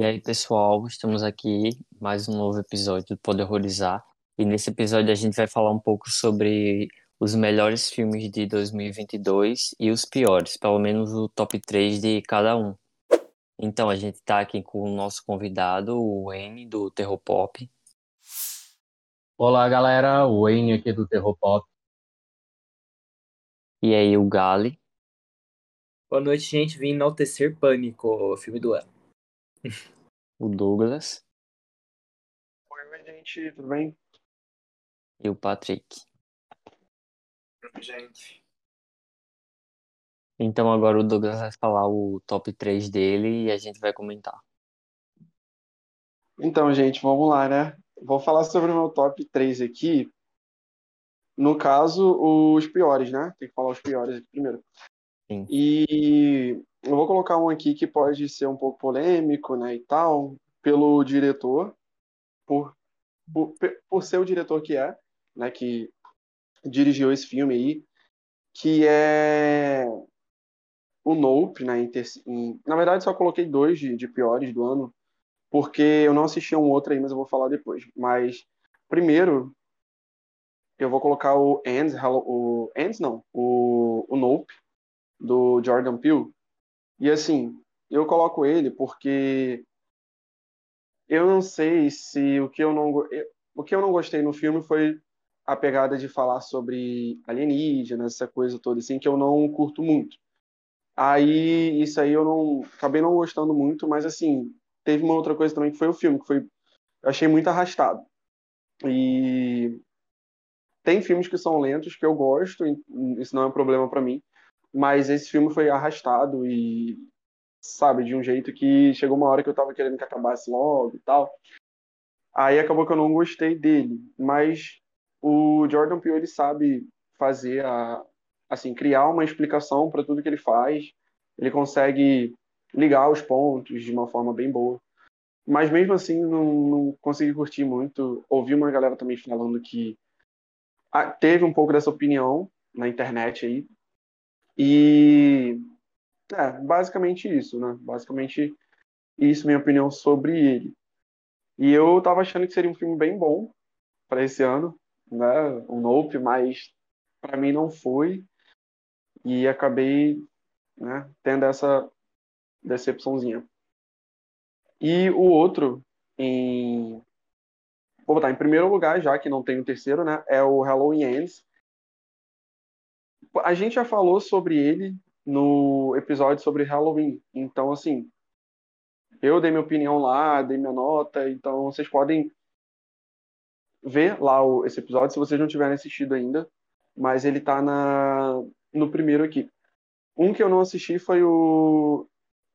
E aí, pessoal, estamos aqui mais um novo episódio do Poder Horrorizar. E nesse episódio a gente vai falar um pouco sobre os melhores filmes de 2022 e os piores, pelo menos o top 3 de cada um. Então a gente está aqui com o nosso convidado, o Wayne do Terror Pop. Olá, galera, o Wayne aqui do Terror Pop. E aí, o Gali. Boa noite, gente. Vim enaltecer Pânico, o filme do ano. O Douglas. Oi, gente, tudo bem? E o Patrick. Oi, gente. Então agora o Douglas vai falar o top 3 dele e a gente vai comentar. Então, gente, vamos lá, né? Vou falar sobre o meu top 3 aqui. No caso, os piores, né? Tem que falar os piores aqui primeiro. Sim. E eu vou colocar um aqui que pode ser um pouco polêmico, né, e tal, pelo diretor, por, por, por ser o diretor que é, né, que dirigiu esse filme aí, que é o Nope, né, em, em, na verdade só coloquei dois de, de piores do ano, porque eu não assisti um outro aí, mas eu vou falar depois. Mas, primeiro, eu vou colocar o Ends, o Ends não, o, o Nope, do Jordan Peele, e assim, eu coloco ele porque eu não sei se o que eu não o que eu não gostei no filme foi a pegada de falar sobre alienígenas, essa coisa toda assim que eu não curto muito. Aí isso aí eu não acabei não gostando muito, mas assim, teve uma outra coisa também que foi o filme, que foi eu achei muito arrastado. E tem filmes que são lentos que eu gosto, isso não é um problema para mim mas esse filme foi arrastado e, sabe, de um jeito que chegou uma hora que eu tava querendo que acabasse logo e tal. Aí acabou que eu não gostei dele, mas o Jordan Peele ele sabe fazer a assim, criar uma explicação para tudo que ele faz. Ele consegue ligar os pontos de uma forma bem boa. Mas mesmo assim, não, não consegui curtir muito. Ouvi uma galera também falando que ah, teve um pouco dessa opinião na internet aí, e é, basicamente isso, né? Basicamente isso, minha opinião sobre ele. E eu tava achando que seria um filme bem bom para esse ano, né? Um Nope, mas para mim não foi. E acabei, né, tendo essa decepçãozinha. E o outro em vou botar em primeiro lugar, já que não tem o terceiro, né? É o Halloween Ends, a gente já falou sobre ele no episódio sobre Halloween. Então, assim, eu dei minha opinião lá, dei minha nota, então vocês podem ver lá o, esse episódio se vocês não tiverem assistido ainda, mas ele tá na, no primeiro aqui. Um que eu não assisti foi o,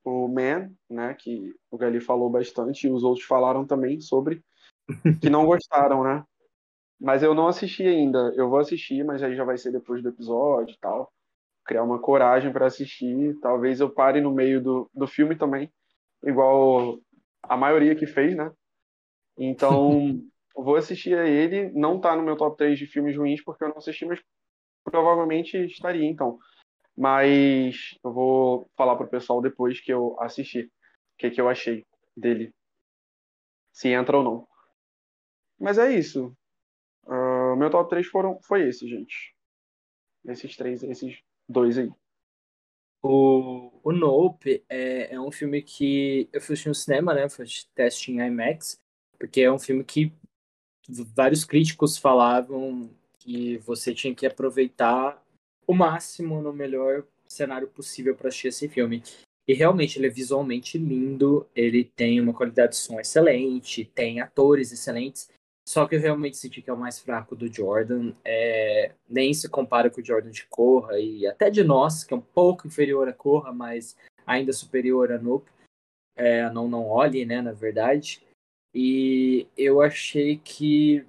o Man, né, que o Gali falou bastante, e os outros falaram também sobre, que não gostaram, né? Mas eu não assisti ainda. Eu vou assistir, mas aí já vai ser depois do episódio e tal. Criar uma coragem para assistir. Talvez eu pare no meio do, do filme também, igual a maioria que fez, né? Então, vou assistir a ele. Não tá no meu top 3 de filmes ruins, porque eu não assisti, mas provavelmente estaria, então. Mas eu vou falar pro pessoal depois que eu assisti. O que, que eu achei dele. Se entra ou não. Mas é isso. O meu top 3 foram, foi esse, gente. Esses três, esses dois aí. O, o Nope é, é um filme que eu assistir no cinema, né? Foi teste em IMAX, porque é um filme que vários críticos falavam que você tinha que aproveitar o máximo no melhor cenário possível para assistir esse filme. E realmente ele é visualmente lindo, ele tem uma qualidade de som excelente, tem atores excelentes. Só que eu realmente senti que é o mais fraco do Jordan. É, nem se compara com o Jordan de Corra e até de nós, que é um pouco inferior a Corra, mas ainda superior a Nope. É, não não olhe, né, na verdade. E eu achei que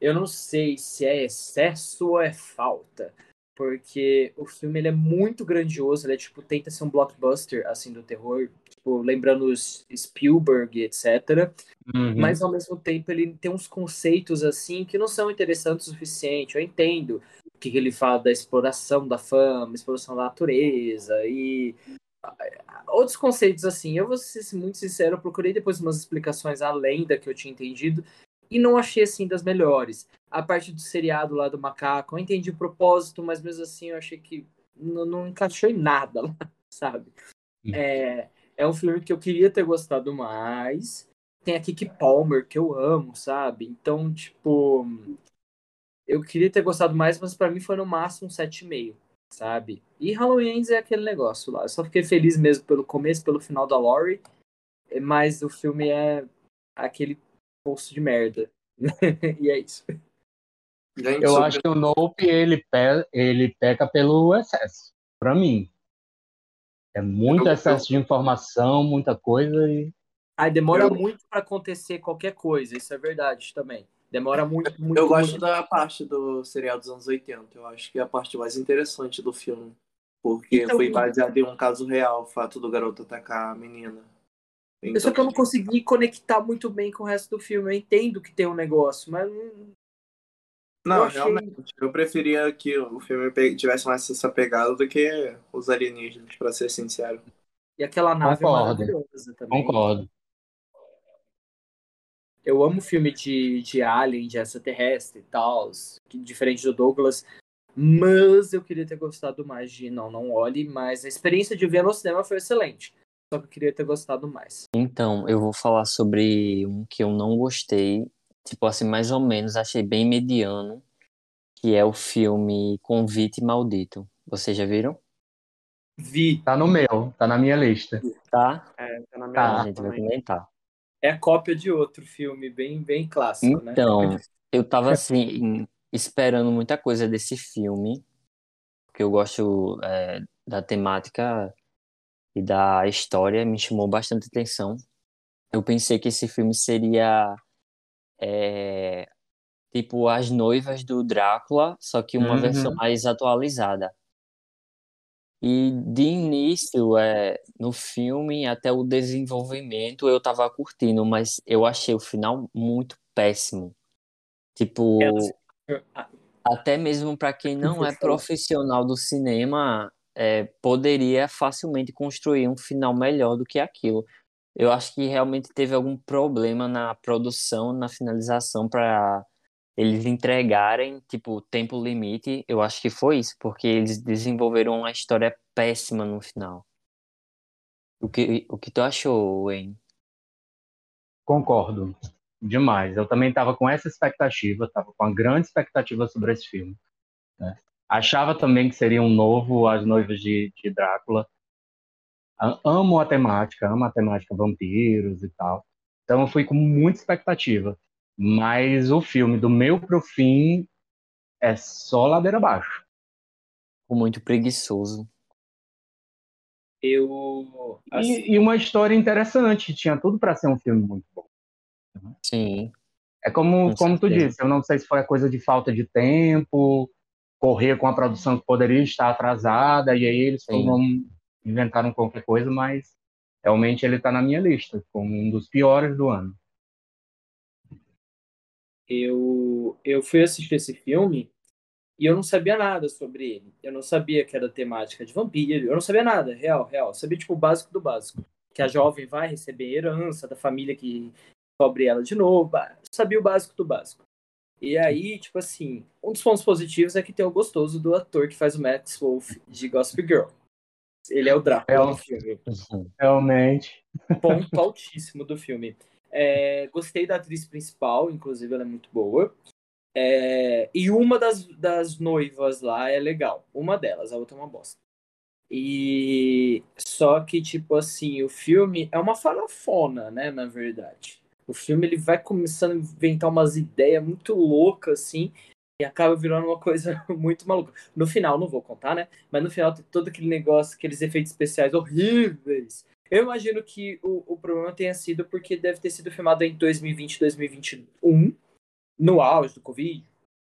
eu não sei se é excesso ou é falta, porque o filme ele é muito grandioso, ele é, tipo tenta ser um blockbuster assim do terror, tipo, lembrando os Spielberg, etc. Uhum. Mas ao mesmo tempo ele tem uns conceitos assim que não são interessantes o suficiente. Eu entendo o que ele fala da exploração da fama, exploração da natureza e outros conceitos assim. Eu vou ser muito sincero, eu procurei depois umas explicações além da que eu tinha entendido e não achei assim das melhores. A parte do seriado lá do macaco, eu entendi o propósito, mas mesmo assim eu achei que não, não encaixou em nada lá, sabe? É, é um filme que eu queria ter gostado mais. Tem a Kiki Palmer, que eu amo, sabe? Então, tipo, eu queria ter gostado mais, mas para mim foi no máximo um 7,5, sabe? E Halloween é aquele negócio lá. Eu só fiquei feliz mesmo pelo começo, pelo final da Laurie, mas o filme é aquele poço de merda. e é isso. Gente, eu sobre... acho que o Nope ele, pe... ele peca pelo excesso, para mim. É muito excesso de informação, muita coisa e. Aí demora eu... muito para acontecer qualquer coisa, isso é verdade também. Demora muito, muito. Eu gosto muito. da parte do serial dos anos 80. Eu acho que é a parte mais interessante do filme. Porque então, foi baseado em um caso real, o fato do garoto atacar a menina. Então, Só que eu não consegui conectar muito bem com o resto do filme. Eu entendo que tem um negócio, mas. Não, eu achei... realmente. Eu preferia que o filme tivesse mais essa pegada do que os alienígenas, para ser sincero. E aquela nave Concordo. maravilhosa também. Concordo. Eu amo filme de, de Alien, de extraterrestre e tal, diferente do Douglas. Mas eu queria ter gostado mais de Não, Não Olhe, mas a experiência de ver no cinema foi excelente. Só que eu queria ter gostado mais. Então, eu vou falar sobre um que eu não gostei, tipo assim, mais ou menos, achei bem mediano, que é o filme Convite Maldito. Vocês já viram? Vi. Tá no meu, tá na minha lista. Tá? É, tá na minha Tá, a lista gente vai comentar. É a cópia de outro filme, bem, bem clássico, né? Então, eu tava assim, esperando muita coisa desse filme, porque eu gosto é, da temática e da história, me chamou bastante atenção. Eu pensei que esse filme seria é, tipo As Noivas do Drácula, só que uma Uhum. versão mais atualizada. E de início, é, no filme, até o desenvolvimento, eu tava curtindo, mas eu achei o final muito péssimo. Tipo, até mesmo para quem não é profissional do cinema, é, poderia facilmente construir um final melhor do que aquilo. Eu acho que realmente teve algum problema na produção, na finalização para eles entregarem, tipo, tempo limite. Eu acho que foi isso, porque eles desenvolveram uma história péssima no final. O que, o que tu achou, Wayne? Concordo. Demais. Eu também estava com essa expectativa, estava com uma grande expectativa sobre esse filme. né? Achava também que seria um novo As Noivas de, de Drácula. A- Amo a temática, amo a temática vampiros e tal. Então eu fui com muita expectativa. Mas o filme, do meio pro fim, é só ladeira abaixo. Ficou muito preguiçoso. Eu. assim, E, e uma história interessante, tinha tudo para ser um filme muito bom. Sim, É como, Com como tu disse, eu não sei se foi a coisa de falta de tempo, correr com a produção que poderia estar atrasada, e aí eles foram, inventaram qualquer coisa, mas realmente ele está na minha lista, como um dos piores do ano. eu, eu fui assistir esse filme e eu não sabia nada sobre ele. Eu não sabia que era temática de vampiro, eu não sabia nada, real, real. Eu sabia, tipo, o básico do básico. Que a jovem vai receber herança da família que cobre ela de novo. eu sabia o básico do básico. E aí, tipo assim, um dos pontos positivos é que tem o gostoso do ator que faz o Max Wolf de Gossip Girl. Ele é o Drácula É o- no filme. Realmente. ponto altíssimo do filme. É, gostei da atriz principal, inclusive ela é muito boa. É, e uma das, das noivas lá é legal. Uma delas, a outra é uma bosta. E só que, tipo assim, o filme é uma farofona, né, na verdade. O filme ele vai começando a inventar umas ideias muito loucas, assim, e acaba virando uma coisa muito maluca. No final, não vou contar, né? Mas no final tem todo aquele negócio, aqueles efeitos especiais horríveis. Eu imagino que o, o problema tenha sido porque deve ter sido filmado em 2020, 2021, no auge do Covid.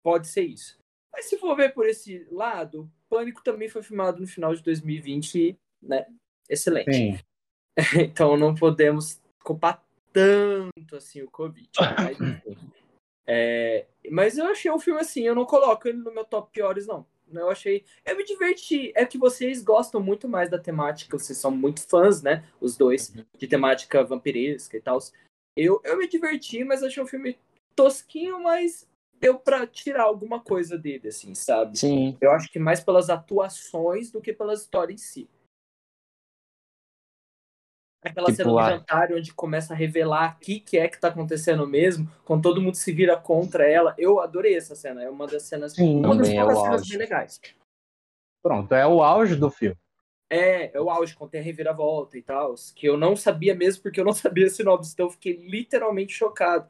Pode ser isso. Mas se for ver por esse lado, Pânico também foi filmado no final de 2020, né? Excelente. Sim. Então não podemos culpar tanto assim o Covid. Mas. É, mas eu achei um filme assim, eu não coloco ele no meu top piores, não. Eu achei. Eu me diverti. É que vocês gostam muito mais da temática, vocês são muito fãs, né? Os dois, Uhum. de temática vampiresca e tal. Eu, eu me diverti, mas achei um filme tosquinho, mas deu pra tirar alguma coisa dele, assim, sabe? Sim, Eu acho que mais pelas atuações do que pela história em si. Aquela Tipo, cena do a- jantar onde começa a revelar o que, que é que tá acontecendo mesmo, quando todo mundo se vira contra ela. Eu adorei essa cena. É uma das cenas. Sim. uma das é cenas auge. bem legais. Pronto, é o auge do filme. É, é o auge, quando tem a reviravolta e tal. Que eu não sabia mesmo, porque eu não sabia a sinopse. Então eu fiquei literalmente chocado.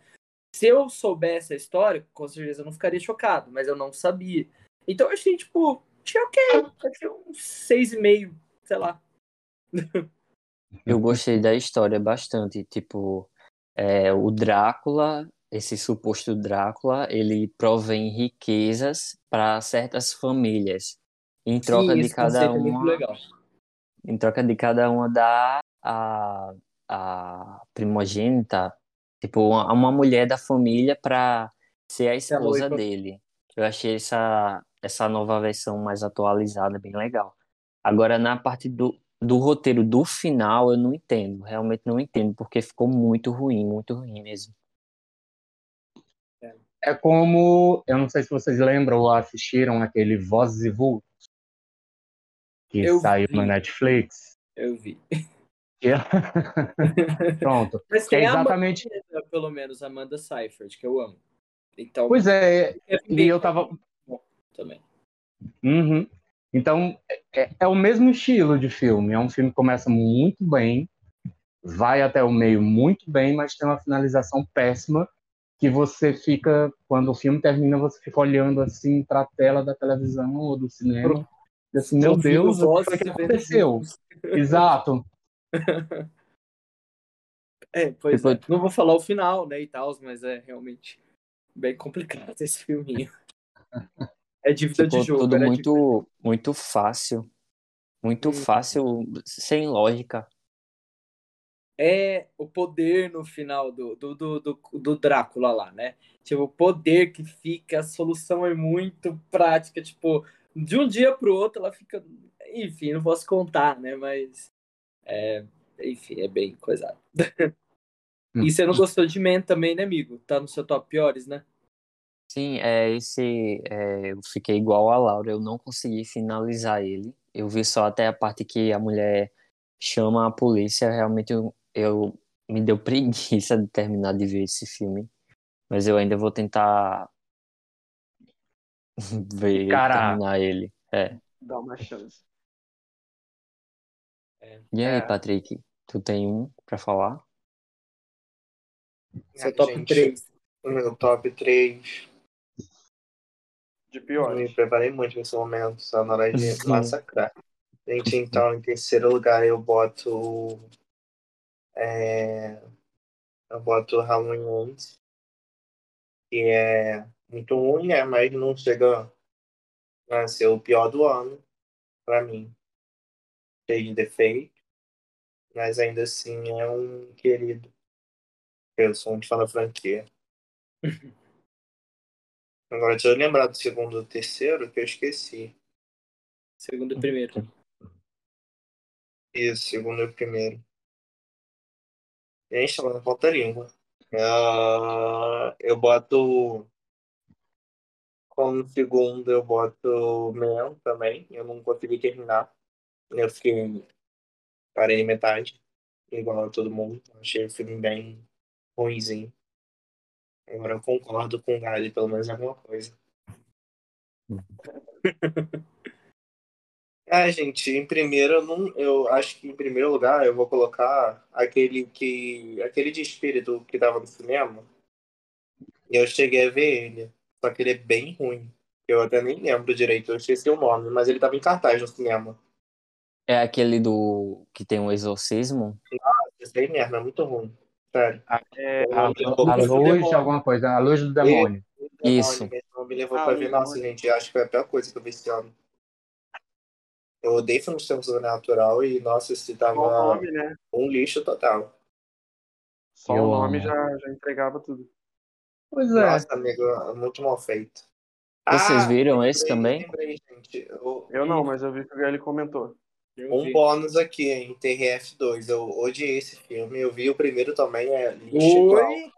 Se eu soubesse a história, com certeza eu não ficaria chocado, mas eu não sabia. Então eu achei, tipo, achei ok. Achei um 6,5, sei lá. eu gostei da história bastante. Tipo, é, o Drácula, esse suposto Drácula, ele provém riquezas para certas famílias. Em troca Sim, de cada é uma, legal. em troca de cada uma dar a, a primogênita, tipo, uma, uma mulher da família para ser a esposa dele. Eu achei essa, essa nova versão mais atualizada bem legal. Agora, na parte do, do roteiro do final, eu não entendo, realmente não entendo, porque ficou muito ruim, muito ruim mesmo. É como, eu não sei se vocês lembram ou assistiram aquele Vozes e Vultos, que Eu saiu vi. no Netflix. Eu vi. É- Pronto. Mas Que é tem a exatamente. Amanda, pelo menos, a Amanda Seyfried, que eu amo. Então, Pois é, é e eu tava. bom também. Uhum. Então, é, é o mesmo estilo de filme. É um filme que começa muito bem, vai até o meio muito bem, mas tem uma finalização péssima que você fica, quando o filme termina, você fica olhando assim para a tela da televisão ou do cinema. E assim, meu Deus, o que aconteceu? Exato. É, pois Tipo, é. Não vou falar o final, né, e tal, mas é realmente bem complicado esse filminho. É dívida de Ficou jogo. tudo era muito, muito fácil. Muito Hum. fácil, sem lógica. é o poder no final do, do, do, do, do Drácula lá, né? Tipo, o poder que fica, a solução é muito prática, tipo, de um dia pro outro ela fica. Enfim, não posso contar, né? Mas. É, enfim, é bem coisado. e você não gostou de Man também, né, amigo? Tá no seu top piores, né? Sim, é esse. é, eu fiquei igual a Laura, eu não consegui finalizar ele. Eu vi só até a parte que a mulher chama a polícia. Realmente eu, eu me deu preguiça de terminar de ver esse filme. Mas eu ainda vou tentar ver Cara. terminar ele. É. Dá uma chance. E aí, É. Patrick, tu tem um pra falar? Seu É, top gente, 3. O meu top 3. De Eu pior. me preparei muito nesse momento, só na hora de massacrar. Gente, então, em terceiro lugar eu boto. É, eu boto Halloween Ends, que é muito ruim, né? Mas não chega a ser o pior do ano, pra mim. Cheio de defeito, mas ainda assim é um querido. Eu sou muito fã da franquia. Agora, deixa eu lembrar do segundo e terceiro, que eu esqueci. Segundo e primeiro. Isso, segundo e primeiro. Gente, ela falta língua. Ah, eu boto. Como segundo, eu boto Man também. Eu não consegui terminar. Eu fiquei. Parei em metade. Igual a todo mundo. Achei o filme bem ruimzinho. Agora eu concordo com o Gali, pelo menos em alguma coisa. Ah, gente, em primeiro, eu, não, eu acho que em primeiro lugar eu vou colocar aquele que. aquele de espírito que tava no cinema. E eu cheguei a ver ele. Só que ele é bem ruim. Eu até nem lembro direito, eu esqueci o nome, mas ele tava em cartaz no cinema. É aquele do que tem um exorcismo? Esse aí mesmo, é muito ruim. Sério. É, A, Não, a Lucas do luz alguma coisa, a luz do demônio. Isso. Demônio me levou Ah, pra ver. Nossa, gente, acho que foi a pior coisa que eu vi esse ano. Eu odeio filme de sobrenatural e, nossa, o tava nome, né? um lixo total. Só Eu o nome já, já entregava tudo. Pois é. Nossa, amigo, é muito mal feito. Vocês Ah, viram esse lembrei, também? lembrei, gente. O- Eu não, mas eu vi que o Gael comentou. Eu Um vi. bônus aqui em TRF2. Eu odiei esse filme. Eu vi o primeiro também, é lixo. Oi?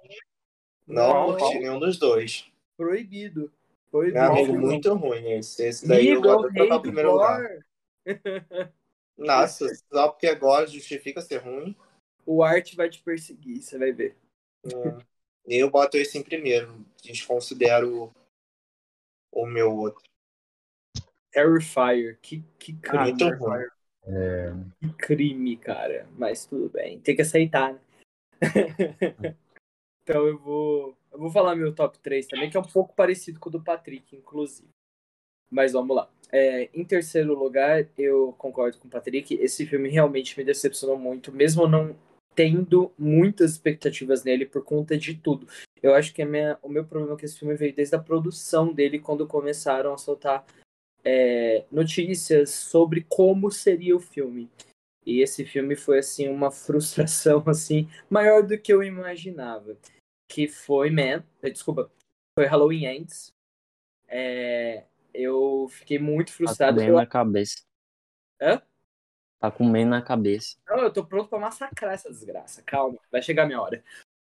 Não Não. curti nenhum dos dois. Proibido. Proibido. Meu amigo, muito ruim esse. Esse daí eu Amigo, é vou o primeiro lugar. Nossa, só porque gosto justifica ser ruim. O Art vai te perseguir, você vai ver. Hum. Eu boto esse em primeiro. Desconsidero o meu outro. Terrifier. Que, que crime. muito ruim. Que crime, cara. Mas tudo bem. Tem que aceitar, né? então eu vou. Eu vou falar meu top 3 também, que é um pouco parecido com o do Patrick, inclusive. Mas vamos lá. É, em terceiro lugar, eu concordo com o Patrick. Esse filme realmente me decepcionou muito, mesmo não tendo muitas expectativas nele por conta de tudo. Eu acho que minha, o meu problema com esse filme veio desde a produção dele, quando começaram a soltar é, notícias sobre como seria o filme. E esse filme foi assim uma frustração assim maior do que eu imaginava. Que foi Man, eh, desculpa, foi Halloween Ends. É, eu fiquei muito Tá com frustrado. Eu, na cabeça. Hã? Tá com meio na cabeça. não, eu tô pronto pra massacrar essa desgraça. Calma, vai chegar a minha hora.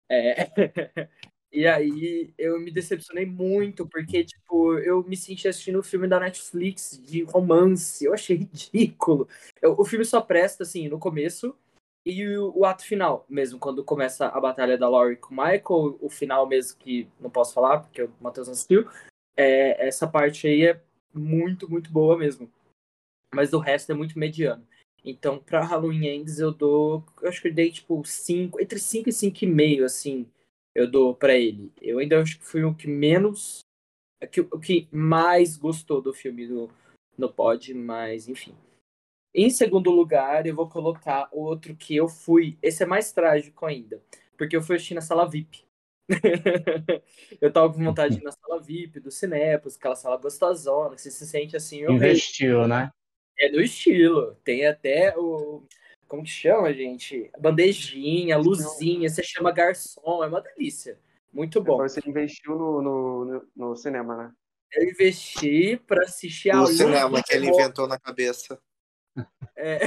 É, E aí eu me decepcionei muito, porque, tipo, eu me senti assistindo o filme da Netflix de romance. Eu achei ridículo. Eu- o filme só presta, assim, no começo e o, o ato final, mesmo, quando começa a batalha da Laurie com o Michael, o final mesmo que não posso falar, porque o Matheus não assistiu. É, essa parte aí é muito, muito boa mesmo. Mas o resto é muito mediano. Então, pra Halloween Ends, eu dou. Eu acho que eu dei, tipo, 5, entre 5 e 5,5, assim eu dou pra ele. Eu ainda acho que foi o que menos. que- O que mais gostou do filme no, no pod, mas enfim. Em segundo lugar, eu vou colocar outro que eu fui. Esse é mais trágico ainda. Porque eu fui assistir na sala VIP. eu tava com vontade de ir na sala VIP do Cinépolis, aquela sala gostosona, que você se sente assim, rei. Investiu, né? É do estilo. Tem até o. Como que chama, gente? Bandejinha, luzinha, você chama garçom, é uma delícia. Muito bom. Você investiu no, no, no, no cinema, né? Eu investi pra assistir a O cinema que ele inventou na cabeça. É.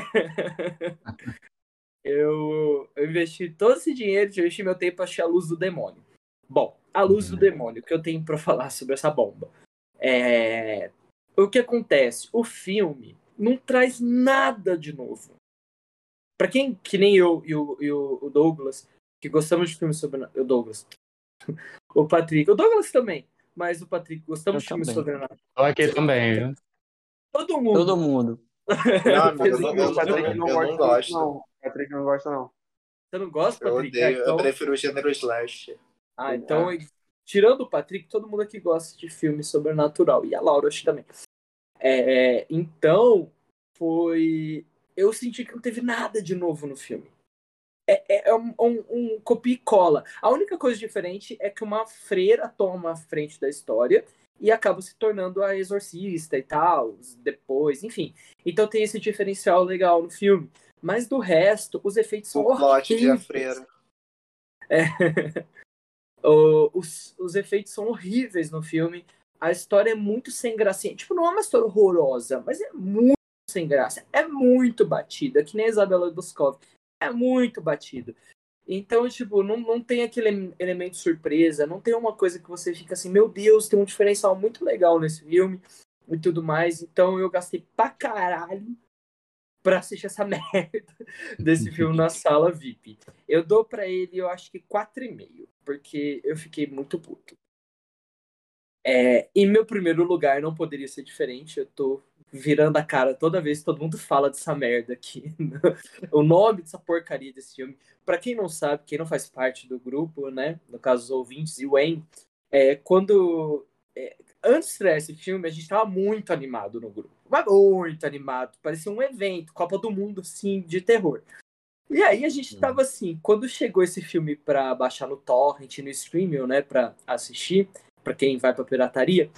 eu, eu investi todo esse dinheiro, eu investi meu tempo pra assistir a luz do demônio. Bom, a luz do demônio, o que eu tenho pra falar sobre essa bomba? É... O que acontece? O filme não traz nada de novo. Pra quem, que nem eu e o, e Douglas, que gostamos de filmes sobre. O Douglas. O Patrick. O Douglas também. Mas o Patrick, gostamos Eu de filmes sobrenaturais. Aqui também, viu? Todo mundo. Todo mundo. Não, amigo, eu não, O não- Patrick não não gosta gosto. Não, o Patrick não gosta, não. Você não gosta, Eu Patrick? odeio, Ah, então- eu prefiro o gênero slash. Ah, então, tirando o Patrick, todo mundo aqui gosta de filme sobrenatural. E a Laura, acho também. É, então, foi. Eu senti que não teve nada de novo no filme. É, é- é um, um, um copia e cola. A única coisa diferente é que uma freira toma a frente da história e acaba se tornando a exorcista e tal, depois, enfim. Então tem esse diferencial legal no filme. Mas do resto, os efeitos são O plot de a horríveis. freira. O- os, os efeitos são horríveis no filme. A história é muito sem gracinha. Tipo, não é uma história horrorosa, mas é muito sem graça. É muito batida, que nem a Isabela Boscov. É muito batido. Então, tipo, não, não tem aquele elemento surpresa, não tem uma coisa que você fica assim, meu Deus, tem um diferencial muito legal nesse filme e tudo mais. Então eu gastei pra caralho pra assistir essa merda desse filme na sala VIP. Eu dou pra ele, eu acho que 4,5, porque eu fiquei muito puto. É, em meu primeiro lugar não poderia ser diferente, eu tô virando a cara toda vez que todo mundo fala dessa merda aqui. o nome dessa porcaria desse filme. Pra quem não sabe, quem não faz parte do grupo, né, no caso os ouvintes e o Wayne, é, quando é, antes de estrear esse filme, a gente tava muito animado no grupo. Muito animado. Parecia um evento, Copa do Mundo, assim, de terror. E aí a gente tava assim, quando chegou esse filme pra baixar no torrent, no streaming, né, pra assistir, pra quem vai pra pirataria,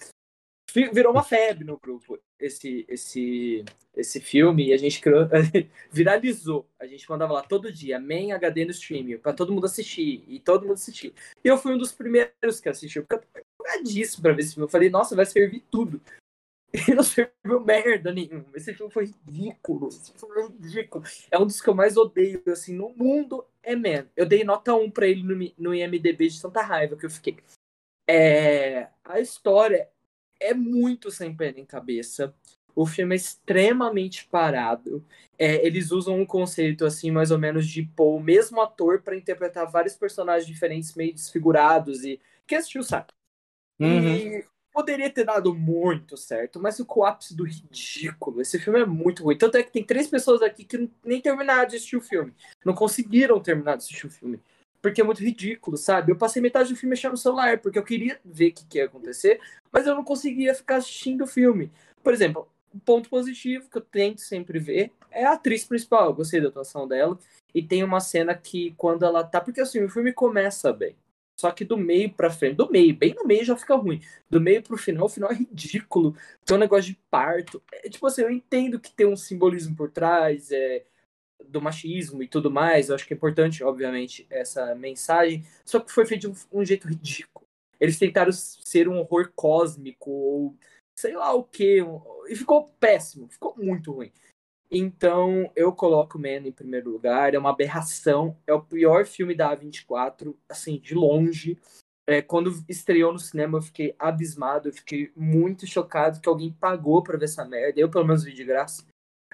virou uma febre no grupo esse esse esse filme e a gente criou, viralizou. A gente mandava lá todo dia, main HD no streaming, pra todo mundo assistir e todo mundo assistir. E eu fui um dos primeiros que assistiu, porque eu empolgadíssimo pra ver esse filme. Eu falei, nossa, vai servir tudo. E não serviu merda nenhuma. Esse filme foi ridículo. Esse filme foi ridículo. É um dos que eu mais odeio, assim, no mundo é Man. Eu dei nota 1 pra ele no, no IMDB de tanta raiva que eu fiquei. É, a história é muito sem pé nem cabeça. O filme é extremamente parado. É, eles usam um conceito, assim, mais ou menos, de pôr o mesmo ator para interpretar vários personagens diferentes, meio desfigurados. E quem assistiu sabe. Uhum. E poderia ter dado muito certo, mas o ápice do ridículo. Esse filme é muito ruim. Tanto é que tem três pessoas aqui que nem terminaram de assistir o filme. Não conseguiram terminar de assistir o filme. Porque é muito ridículo, sabe? Eu passei metade do filme mexendo no celular, porque eu queria ver o que, que ia acontecer, mas eu não conseguia ficar assistindo o filme. Por exemplo, um ponto positivo que eu tento sempre ver é a atriz principal. Eu gostei da atuação dela. E tem uma cena que quando ela tá. Porque assim, o filme começa bem. Só que do meio pra frente, do meio, bem no meio já fica ruim. Do meio pro final, o final é ridículo. Tem um negócio de parto. É, tipo assim, eu entendo que tem um simbolismo por trás, é, do machismo e tudo mais. Eu acho que é importante, obviamente, essa mensagem. Só que foi feito de um, um jeito ridículo. Eles tentaram ser um horror cósmico, ou sei lá o que. E ficou péssimo, ficou muito ruim. Então, eu coloco Man em primeiro lugar. É uma aberração. É o pior filme da A24, assim, de longe. É, quando estreou no cinema, eu fiquei abismado. Eu fiquei muito chocado que alguém pagou pra ver essa merda. Eu, pelo menos, vi de graça.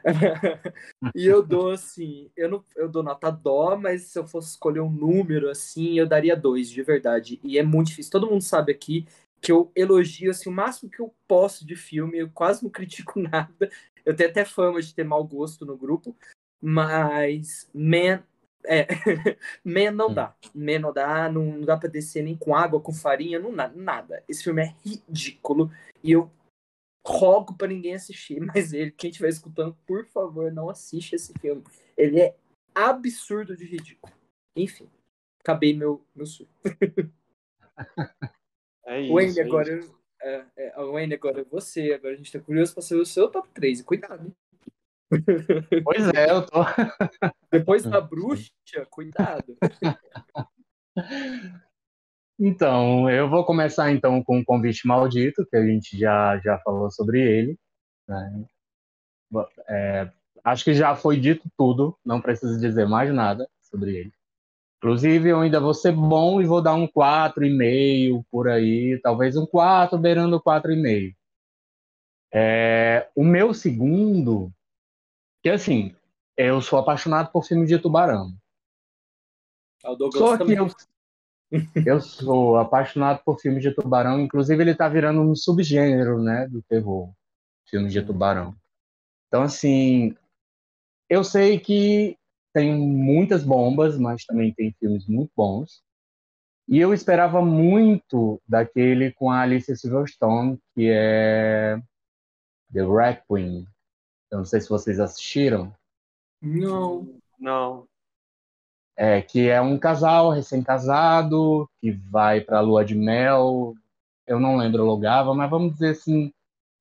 e eu dou, assim, eu, não, eu dou nota dó, mas se eu fosse escolher um número, assim, eu daria dois, de verdade. E é muito difícil. Todo mundo sabe aqui que eu elogio, assim, o máximo que eu posso de filme. Eu quase não critico nada. Eu tenho até fama de ter mau gosto no grupo, mas Man, é, Man não dá. Man não dá, não dá pra descer nem com água, com farinha, não nada. Esse filme é ridículo e eu rogo para ninguém assistir, mas ele, quem estiver escutando, por favor, não assiste esse filme. Ele é absurdo de ridículo. Enfim, acabei meu, meu surto. É isso. Wendy, é agora, isso. É, é, Wayne, agora é você. Agora a gente tá curioso pra saber o seu top 3. Cuidado, hein? Pois é, eu tô. Depois da bruxa, cuidado. Então, eu vou começar então com o convite maldito, que a gente já, já falou sobre ele. Né? É, acho que já foi dito tudo, não preciso dizer mais nada sobre ele. Inclusive, eu ainda vou ser bom e vou dar um 4,5 por aí, talvez um 4 beirando 4,5. É, o meu segundo, que assim, eu sou apaixonado por filme de tubarão. É Só que eu, eu sou apaixonado por filmes de tubarão, inclusive ele está virando um subgênero, né, do terror, filmes de tubarão. Então, assim, eu sei que tem muitas bombas, mas também tem filmes muito bons. E eu esperava muito daquele com a Alicia Silverstone, que é The Requiem. Eu não sei se vocês assistiram. Não, não. É, que é um casal recém-casado que vai para a lua de mel. Eu não lembro o lugar, mas vamos dizer assim,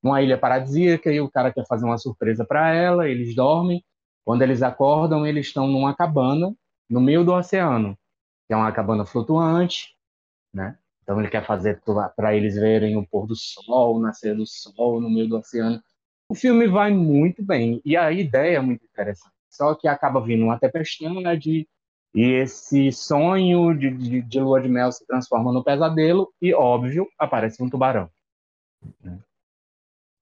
numa ilha paradisíaca e o cara quer fazer uma surpresa para ela, eles dormem quando eles acordam, eles estão numa cabana no meio do oceano, que é uma cabana flutuante, né? Então ele quer fazer para eles verem o pôr do sol, o nascer do sol no meio do oceano. O filme vai muito bem e a ideia é muito interessante. Só que acaba vindo uma tempestade e esse sonho de, de, de lua de mel se transforma no pesadelo e, óbvio, aparece um tubarão. Né?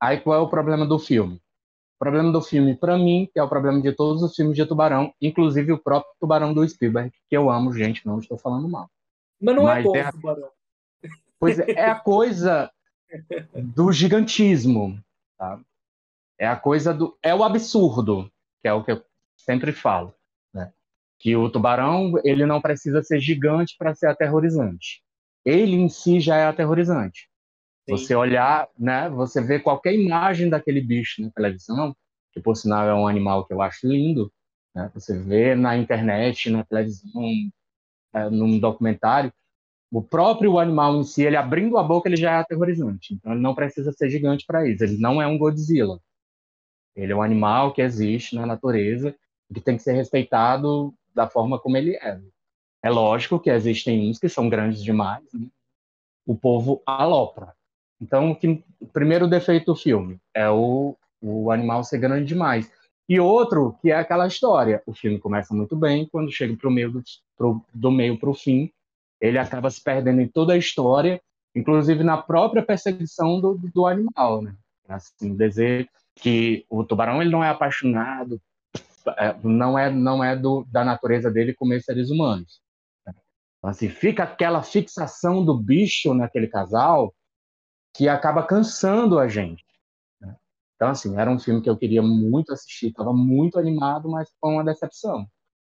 Aí qual é o problema do filme? O problema do filme, para mim, que é o problema de todos os filmes de tubarão, inclusive o próprio Tubarão do Spielberg, que eu amo, gente, não estou falando mal. Mas não é Mas é bom é a... tubarão. Pois é, é a coisa do gigantismo, tá? É a coisa do... É o absurdo, que é o que eu sempre falo? Que o tubarão, ele não precisa ser gigante para ser aterrorizante. Ele em si já é aterrorizante. Você olhar, né? Você vê qualquer imagem daquele bicho na televisão, que por sinal é um animal que eu acho lindo, né? Você vê na internet, na televisão, é, num documentário, o próprio animal em si, ele abrindo a boca, ele já é aterrorizante. Então ele não precisa ser gigante para isso. Ele não é um Godzilla. Ele é um animal que existe na natureza que tem que ser respeitado da forma como ele é. É lógico que existem uns que são grandes demais, né? o povo alopra. Então, que, o primeiro defeito do filme é o, o animal ser grande demais. E outro, que é aquela história. O filme começa muito bem, quando chega pro meio do, pro, do meio para o fim, ele acaba se perdendo em toda a história, inclusive na própria perseguição do, do animal, né? Assim, dizer que o tubarão ele não é apaixonado, é, não é não é do, da natureza dele comer seres humanos. Então, assim, fica aquela fixação do bicho naquele casal que acaba cansando a gente. Né? Então, assim, era um filme que eu queria muito assistir, estava muito animado, mas foi uma decepção.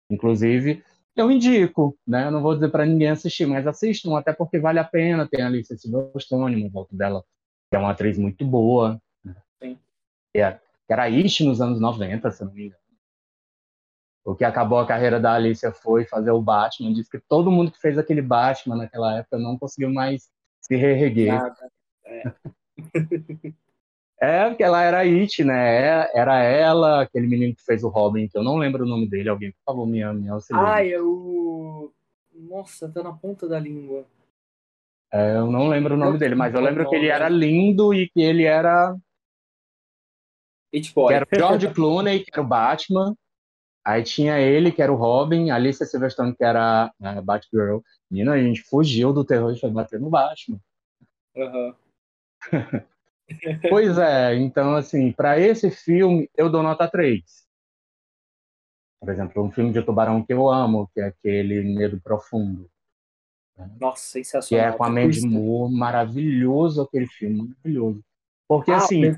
Inclusive, eu indico, né? Eu não vou dizer para ninguém assistir, mas assistam, até porque vale a pena. Tem a Alicia Silverstone, no volta dela, que é uma atriz muito boa. Né? Sim. É, que era Ish nos anos 90, se não me engano. O que acabou a carreira da Alicia foi fazer o Batman. Diz que todo mundo que fez aquele Batman naquela época não conseguiu mais se reerguer. Nada. É. é, porque ela era It, né? Era ela, aquele menino que fez o Robin, que eu não lembro o nome dele. Alguém, por favor, me, me. Ai, é o. Nossa, tá na ponta da língua. É, eu não lembro o nome dele, mas eu lembro que ele era lindo e que ele era. It Boy. Que era o George Clooney, que era o Batman. Aí tinha ele, que era o Robin, Alicia Silverstone, que era a Batgirl. Menina, a gente fugiu do terror e foi bater no Batman. Uhum. pois é, então assim, para esse filme eu dou nota 3. Por exemplo, um filme de tubarão que eu amo, que é aquele Medo Profundo. Nossa, sensacional. Que é com a Mandy Moore, maravilhoso aquele filme, maravilhoso. Porque ah, assim.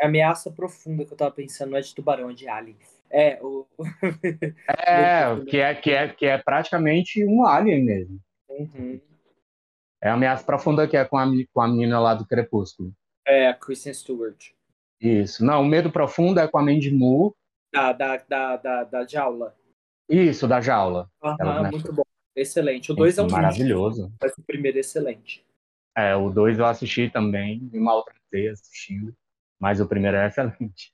A ameaça profunda que eu tava pensando não é de tubarão, é de alien. É, o. é, que é, que, é, que é praticamente um alien mesmo. Uhum. É a ameaça profunda que é com a, com a menina lá do Crepúsculo. É, a Kristen Stewart. Isso. Não, o Medo Profundo é com a Mandy Moore. Da, da, da, da, da jaula. Isso, da jaula. Aham, muito bom. Excelente. O 2 é um maravilhoso. Mas o primeiro é excelente. É, o 2 eu assisti também, me maltratei assistindo, mas o primeiro é excelente.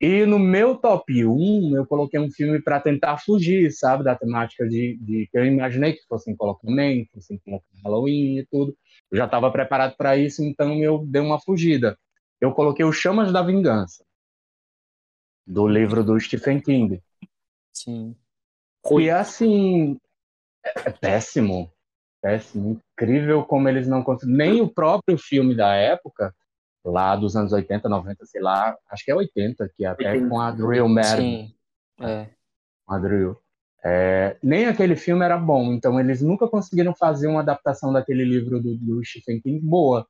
E no meu top 1, eu coloquei um filme para tentar fugir, sabe, da temática de, de, que eu imaginei que fossem colocar Man, fossem colocar Halloween e tudo. Eu já estava preparado para isso, então eu dei uma fugida. Eu coloquei o Chamas da Vingança, do livro do Stephen King. Sim. E assim, é péssimo, péssimo, incrível como eles não conseguem. Nem o próprio filme da época lá dos anos 80, 90, sei lá, acho que é 80, que é até 80. com a Drew Madden. Sim, é. Com a Drew. É, nem aquele filme era bom, então eles nunca conseguiram fazer uma adaptação daquele livro do, do Stephen King boa.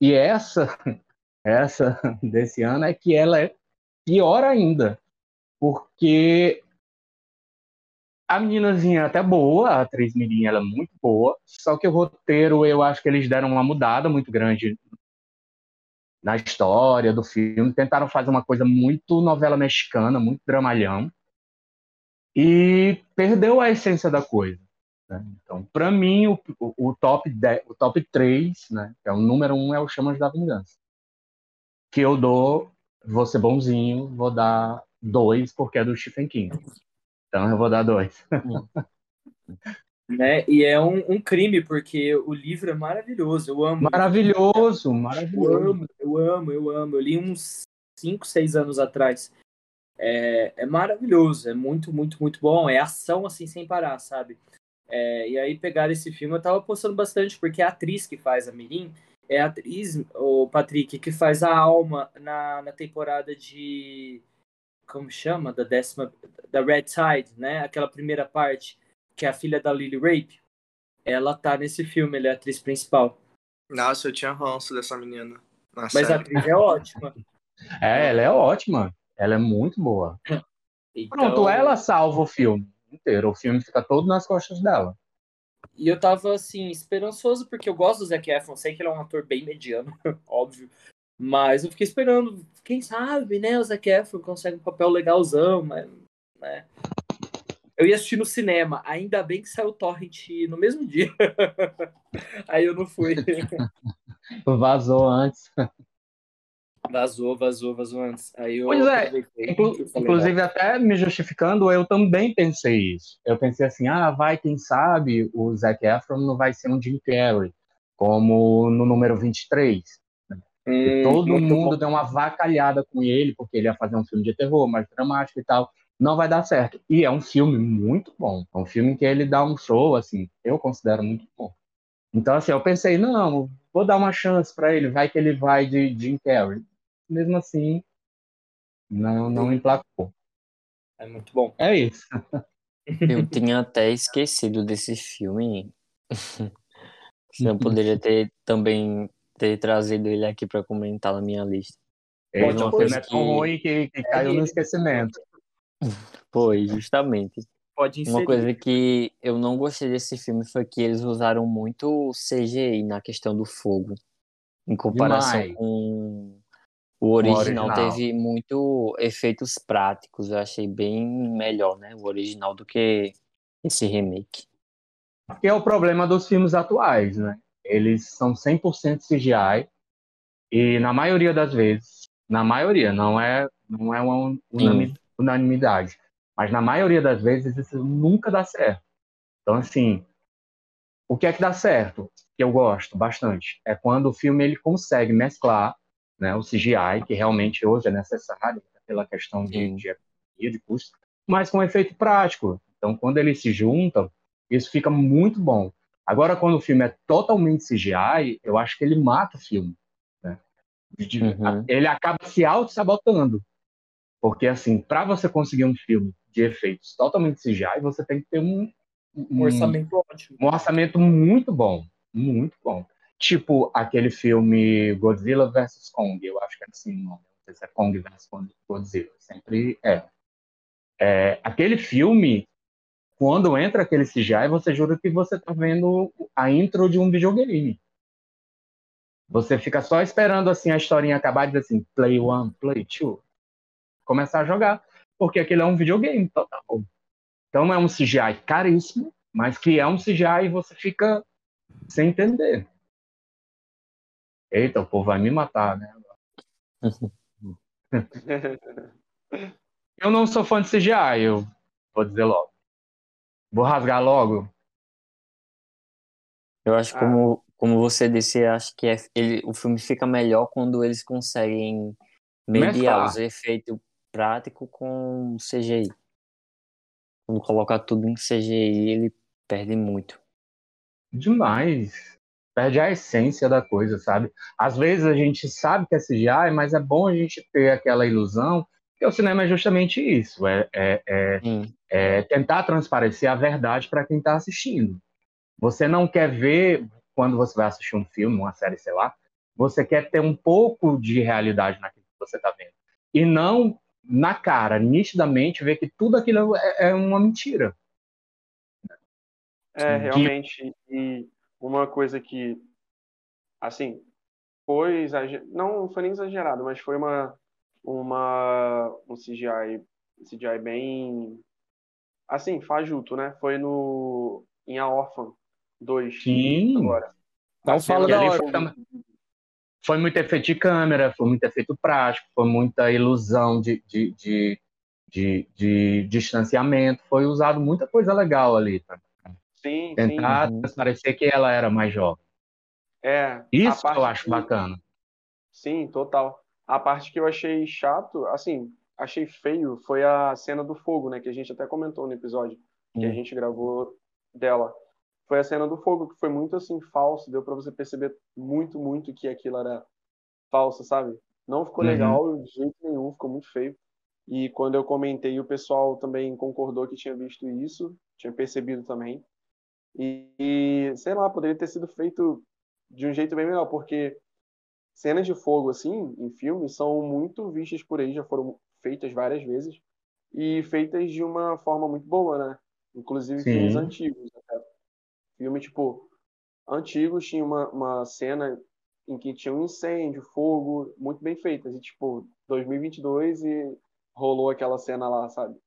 E essa, essa desse ano é que ela é pior ainda, porque a meninazinha é até boa, a atriz Mirim, ela é muito boa, só que o roteiro eu acho que eles deram uma mudada muito grande na história do filme. Tentaram fazer uma coisa muito novela mexicana, muito dramalhão. E perdeu a essência da coisa. Né? Então, para mim, o, o, top 10, o top 3, né, que é o número 1, é o Chamas da Vingança. Que eu dou, vou ser bonzinho, vou dar 2, porque é do Stephen King. Então eu vou dar 2. Né? E é um, um, crime, porque o livro é maravilhoso, eu amo. Maravilhoso, maravilhoso. Eu amo, eu amo, eu amo. Eu li uns 5, 6 anos atrás. É, é maravilhoso, é muito, muito, muito bom. É ação assim sem parar, sabe? É, e aí pegar esse filme, eu tava postando bastante, porque a atriz que faz a Mirim é a atriz, o Patrick, que faz a Alma na, na temporada de. Como chama? Da décima. Da Red Tide, né? Aquela primeira parte que é a filha da Lily Rape, ela tá nesse filme, ela é a atriz principal. Nossa, eu tinha ranço dessa menina. Mas série. a atriz é ótima. É, ela é ótima. Ela é muito boa. Então... Pronto, ela salva o filme inteiro. O filme fica todo nas costas dela. E eu tava, assim, esperançoso, porque eu gosto do Zac Efron. Sei que ele é um ator bem mediano, óbvio. Mas eu fiquei esperando, quem sabe, né? O Zac Efron consegue um papel legalzão, mas, né? Eu ia assistir no cinema, ainda bem que saiu o Torrent no mesmo dia. Aí eu não fui. Vazou antes. Vazou, vazou, vazou antes. Aí eu pois é, inclu inclusive até me justificando, eu também pensei isso. Eu pensei assim, ah, vai, quem sabe o Zac Efron não vai ser um Jim Carrey, como no número 23. Hum, E todo mundo bom. deu uma vacalhada com ele, porque ele ia fazer um filme de terror mais dramático e tal. Não vai dar certo. E é um filme muito bom. É um filme que ele dá um show, assim, eu considero muito bom. Então, assim, eu pensei, não, vou dar uma chance para ele, vai que ele vai de Jim Carrey. Mesmo assim, não, não emplacou. É muito bom. É isso. Eu tinha até esquecido desse filme. Eu poderia ter também ter trazido ele aqui para comentar na minha lista. Ele não é tão que- ruim que, que caiu no esquecimento. Foi, justamente. Pode inserir. Uma coisa que eu não gostei desse filme foi que eles usaram muito CGI na questão do fogo. Em comparação Demais. com o original, original. teve muito efeitos práticos. Eu achei bem melhor, né? O original do que esse remake. Que é o problema dos filmes atuais, né? Eles são 100% CGI e na maioria das vezes, na maioria, não é, não é uma unanimidade, mas na maioria das vezes isso nunca dá certo. Então, assim, o que é que dá certo, que eu gosto bastante, é quando o filme ele consegue mesclar né, o CGI, que realmente hoje é necessário pela questão de, de economia, de custo, mas com efeito prático. Então, quando eles se juntam, isso fica muito bom. Agora, quando o filme é totalmente CGI, eu acho que ele mata o filme. né? Uhum. Ele acaba se auto-sabotando. Porque, assim, para você conseguir um filme de efeitos totalmente CGI, você tem que ter um, Um orçamento ótimo. um orçamento muito bom. Muito bom. Tipo aquele filme Godzilla vs Kong, eu acho que é assim o nome. Não sei se é Kong vs Godzilla. Sempre é. É, Aquele filme, quando entra aquele CGI, você jura que você tá vendo a intro de um videogame. Você fica só esperando assim a historinha acabar e dizer assim, play one, play two. Começar a jogar. Porque aquele é um videogame total. Então é um CGI caríssimo, mas que é um CGI e você fica sem entender. Eita, o povo vai me matar, né? Eu não sou fã de CGI, eu vou dizer logo. Vou rasgar logo. Eu acho Ah. como, como você disse, acho que é, ele, o filme fica melhor quando eles conseguem mediar Mesclar. os efeitos práticos com CGI. Quando colocar tudo em CGI, ele perde muito. Demais. Perde a essência da coisa, sabe? Às vezes a gente sabe que é CGI, mas é bom a gente ter aquela ilusão, porque o cinema é justamente isso, é, é, é, é tentar transparecer a verdade para quem está assistindo. Você não quer ver, quando você vai assistir um filme, uma série, sei lá, você quer ter um pouco de realidade naquilo que você está vendo. E não, na cara, nitidamente, ver que tudo aquilo é, é uma mentira. É, Sim. realmente. E uma coisa que, assim, foi exagerado, não foi nem exagerado, mas foi uma, uma um CGI, CGI bem, assim, fajuto, né? Foi no, em A Órfã 2, Sim. agora. Não A fala da foi também- Foi muito efeito de câmera, foi muito efeito prático, foi muita ilusão de, de, de, de, de distanciamento, foi usado muita coisa legal ali, tá? Sim, sim. tentar Uhum. transparecer que ela era mais jovem. É, a Isso eu acho que- bacana. Sim, total. A parte que eu achei chato, assim, achei feio, foi a cena do fogo, né? Que a gente até comentou no episódio que a Hum. gente gravou dela. Foi a cena do fogo, que foi muito, assim, falso. Deu pra você perceber muito, muito que aquilo era falso, sabe? Não ficou Uhum. legal de jeito nenhum, ficou muito feio. E quando eu comentei, o pessoal também concordou que tinha visto isso, tinha percebido também. E, e, sei lá, poderia ter sido feito de um jeito bem melhor, porque cenas de fogo, assim, em filmes, são muito vistas por aí, já foram feitas várias vezes, e feitas de uma forma muito boa, né? Inclusive Sim. filmes antigos. Até. Filme, tipo, antigos tinha uma, uma cena em que tinha um incêndio, fogo, muito bem feitas. E, tipo, 2022 e rolou aquela cena lá, sabe?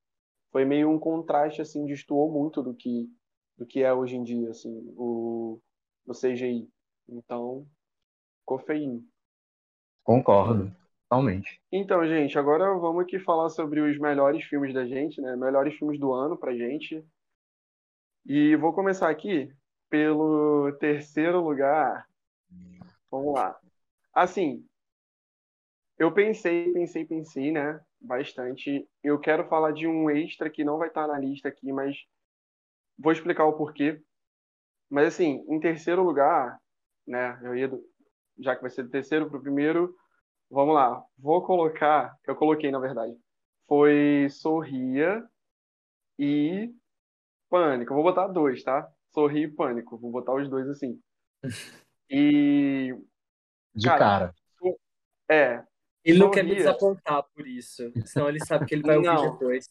Foi meio um contraste, assim, destoou muito do que, do que é hoje em dia, assim, o, o CGI. Então, ficou feinho. Concordo, totalmente. Então, gente, agora vamos aqui falar sobre os melhores filmes da gente, né? Melhores filmes do ano pra gente. E vou começar aqui pelo terceiro lugar, Vamos lá. Assim, eu pensei, pensei, pensei, né? Bastante. Eu quero falar de um extra que não vai estar na lista aqui, mas vou explicar o porquê. Mas assim, em terceiro lugar, né? Eu ia, já que vai ser do terceiro para o primeiro, vamos lá. Vou colocar, eu coloquei na verdade, foi Sorria e Pânico. Eu vou botar dois, tá? Sorria e Pânico. Vou botar os dois assim. E de cara. cara. É. Ele não quer me desapontar por isso. Senão ele sabe que ele vai ouvir não. depois.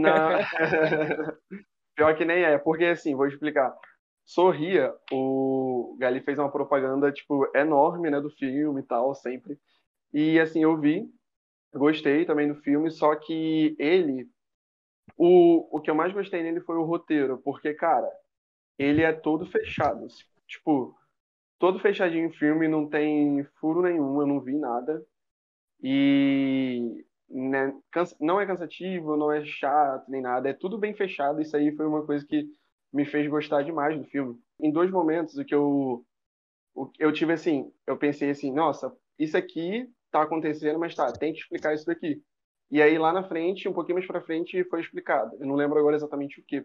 Não. Pior que nem é, porque assim, vou explicar. Sorria, o Gali fez uma propaganda, tipo, enorme, né, do filme e tal, sempre. E assim, eu vi, gostei também do filme, só que ele. O, o que eu mais gostei nele foi o roteiro, porque, cara, ele é todo fechado. Tipo, todo fechadinho o filme, não tem furo nenhum, eu não vi nada. E né, não é cansativo, não é chato nem nada, é tudo bem fechado. Isso aí foi uma coisa que me fez gostar demais do filme. Em dois momentos, o que eu o, eu tive assim, eu pensei assim, nossa, isso aqui tá acontecendo, mas tá, tem que explicar isso daqui. E aí lá na frente, um pouquinho mais para frente, foi explicado. Eu não lembro agora exatamente o que.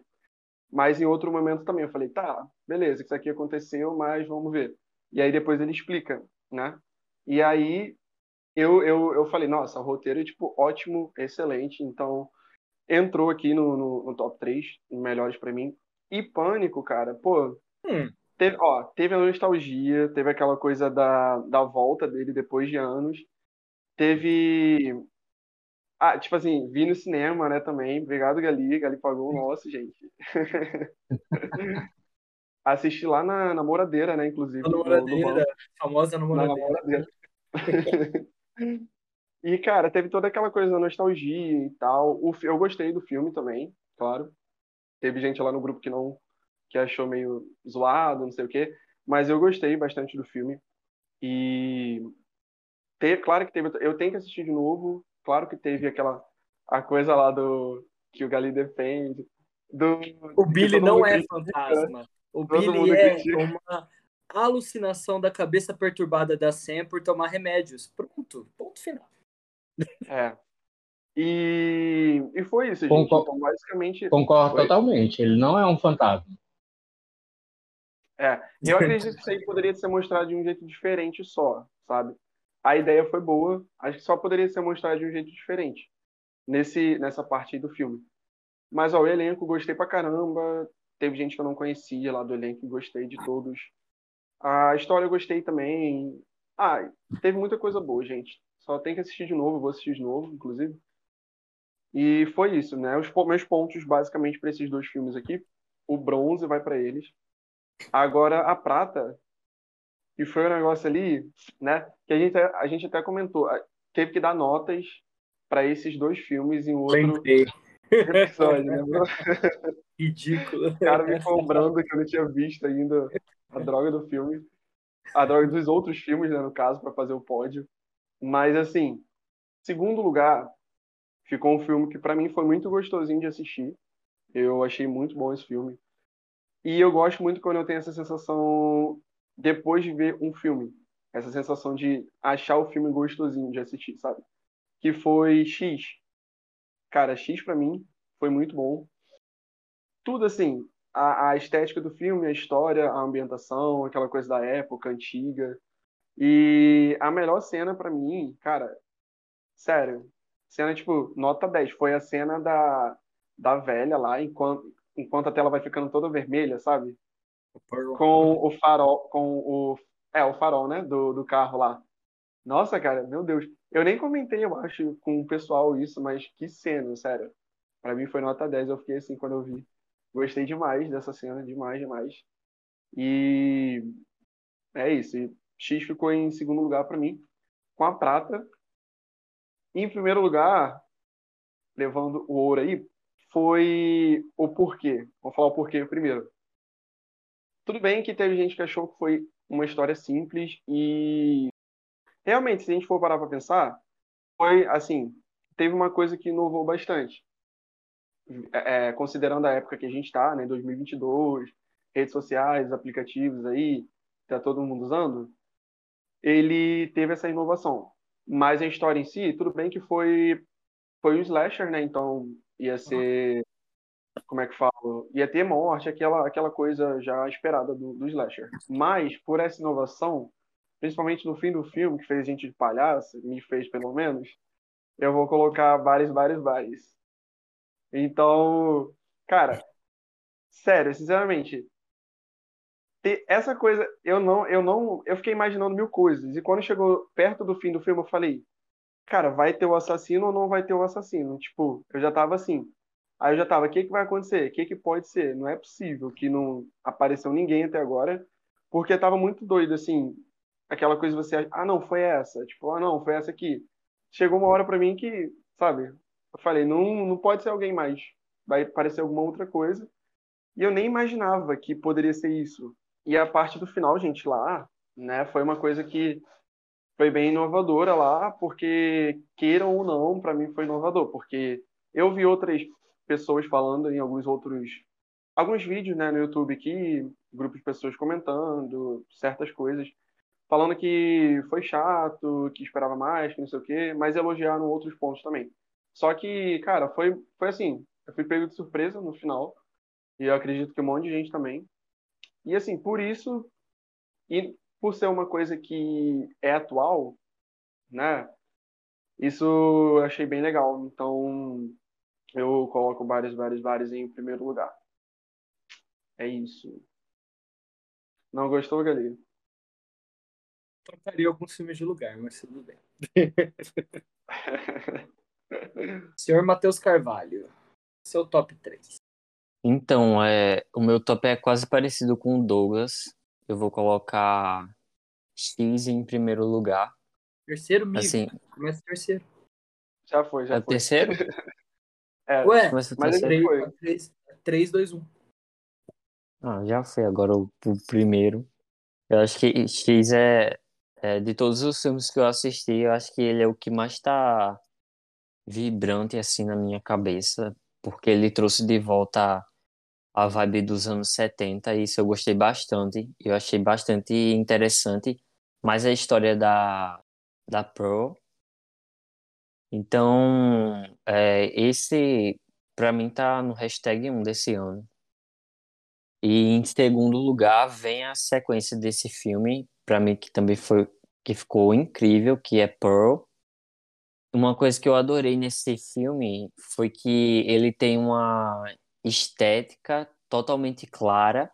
Mas em outro momento também eu falei, tá, beleza, isso aqui aconteceu, mas vamos ver. E aí depois ele explica, né? E aí eu, eu, eu falei, nossa, o roteiro é tipo ótimo, excelente. Então entrou aqui no, no, no top 3 melhores para mim. E Pânico, cara, pô, hum. teve, ó, teve a nostalgia, teve aquela coisa da, da volta dele depois de anos. Teve. Ah, tipo assim, vi no cinema, né, também. Obrigado, Gali. Gali pagou o nosso, gente. Assisti lá na namoradeira, né, inclusive. Na namoradeira, famosa namoradeira. Na namoradeira. e, cara, teve toda aquela coisa da nostalgia e tal. O, eu gostei do filme também, claro. Teve gente lá no grupo que não que achou meio zoado, não sei o quê, mas eu gostei bastante do filme. E teve, claro que teve, eu tenho que assistir de novo. Claro que teve aquela a coisa lá do que o Gali defende. Do, o Billy não é fantasma. O Billy é uma alucinação da cabeça perturbada da Sam por tomar remédios. Pronto, ponto final. É. E, e foi isso, gente. então, basicamente. Concordo foi. totalmente. Ele não é um fantasma. É. Eu acredito que isso aí poderia ser mostrado de um jeito diferente só, sabe? A ideia foi boa, acho que só poderia ser mostrado de um jeito diferente nesse, nessa parte do filme. Mas ó, o elenco gostei pra caramba. Teve gente que eu não conhecia lá do elenco gostei de todos. A história eu gostei também. Ah, teve muita coisa boa, gente. Só tem que assistir de novo, vou assistir de novo, inclusive. E foi isso, né? Os meus pontos, basicamente, para esses dois filmes aqui. O bronze vai para eles. Agora, a prata, que foi um negócio ali, né? Que a gente, a gente até comentou. Teve que dar notas para esses dois filmes em outro Lembrei. episódio, né? Ridículo. O cara me cobrando que eu não tinha visto ainda a droga do filme. A droga dos outros filmes, né, no caso, para fazer o pódio. Mas, assim, segundo lugar, ficou um filme que para mim foi muito gostosinho de assistir. Eu achei muito bom esse filme. E eu gosto muito quando eu tenho essa sensação depois de ver um filme. Essa sensação de achar o filme gostosinho de assistir, sabe? Que foi X. Cara, X para mim foi muito bom. Tudo assim, a, a, estética do filme, a história, a ambientação, aquela coisa da época antiga. E a melhor cena para mim, cara, sério, cena tipo nota 10, foi a cena da, da velha lá, enquanto, enquanto a tela vai ficando toda vermelha, sabe? Com o farol, com o. É, o farol, né? Do, do carro lá. Nossa, cara, meu Deus. Eu nem comentei, eu acho, com o pessoal isso, mas que cena, sério. Pra mim foi nota 10, eu fiquei assim quando eu vi. Gostei demais dessa cena, demais, demais. E é isso. E X ficou em segundo lugar para mim, com a prata. E em primeiro lugar, levando o ouro aí, foi o porquê. Vou falar o porquê primeiro. Tudo bem que teve gente que achou que foi uma história simples e realmente, se a gente for parar para pensar, foi assim, teve uma coisa que inovou bastante. É, é, considerando a época que a gente está, né, 2022, redes sociais, aplicativos aí, tá todo mundo usando, ele teve essa inovação. Mas a história em si, tudo bem que foi foi um slasher, né? Então ia ser como é que falo? Ia ter morte, aquela aquela coisa já esperada do, do slasher. Mas por essa inovação, principalmente no fim do filme que fez gente de palhaço, me fez pelo menos, eu vou colocar vários, vários, vários. Então, cara, sério, sinceramente, essa coisa, eu não, eu não, eu fiquei imaginando mil coisas. E quando chegou perto do fim do filme, eu falei, cara, vai ter o assassino ou não vai ter o assassino? Tipo, eu já tava assim. Aí eu já tava, o que que vai acontecer? O que que pode ser? Não é possível que não apareceu ninguém até agora, porque tava muito doido, assim, aquela coisa você, ah, não, foi essa. Tipo, ah, não, foi essa aqui. Chegou uma hora para mim que, sabe, eu falei, não, não pode ser alguém mais. Vai aparecer alguma outra coisa. E eu nem imaginava que poderia ser isso. E a parte do final, gente, lá, né, foi uma coisa que foi bem inovadora lá, porque queiram ou não, para mim foi inovador, porque eu vi outras pessoas falando em alguns outros alguns vídeos, né, no YouTube aqui, grupos de pessoas comentando certas coisas, falando que foi chato, que esperava mais, que não sei o quê, mas elogiaram outros pontos também. Só que, cara, foi foi assim, eu fui pego de surpresa no final, e eu acredito que um monte de gente também. E assim, por isso, e por ser uma coisa que é atual, né? Isso eu achei bem legal. Então, eu coloco vários, vários, vários em primeiro lugar. É isso. Não gostou, Galinha? Trocaria alguns filmes de lugar, mas tudo bem. Senhor Matheus Carvalho, seu top 3. Então, é, o meu top é quase parecido com o Douglas. Eu vou colocar X em primeiro lugar. Terceiro, Migo. Assim, Começa terceiro. Já foi, já é o foi. terceiro? É, Ué, mas ele foi. 3, 3, 2, 1. Ah, já foi agora o, o primeiro. Eu acho que X é, é, de todos os filmes que eu assisti, eu acho que ele é o que mais tá vibrante assim na minha cabeça, porque ele trouxe de volta a vibe dos anos 70 e isso eu gostei bastante. Eu achei bastante interessante, mais a história da da Pearl. Então, é, esse pra mim tá no hashtag 1 desse ano. E em segundo lugar vem a sequência desse filme, pra mim que também foi que ficou incrível, que é Pearl. Uma coisa que eu adorei nesse filme foi que ele tem uma estética totalmente clara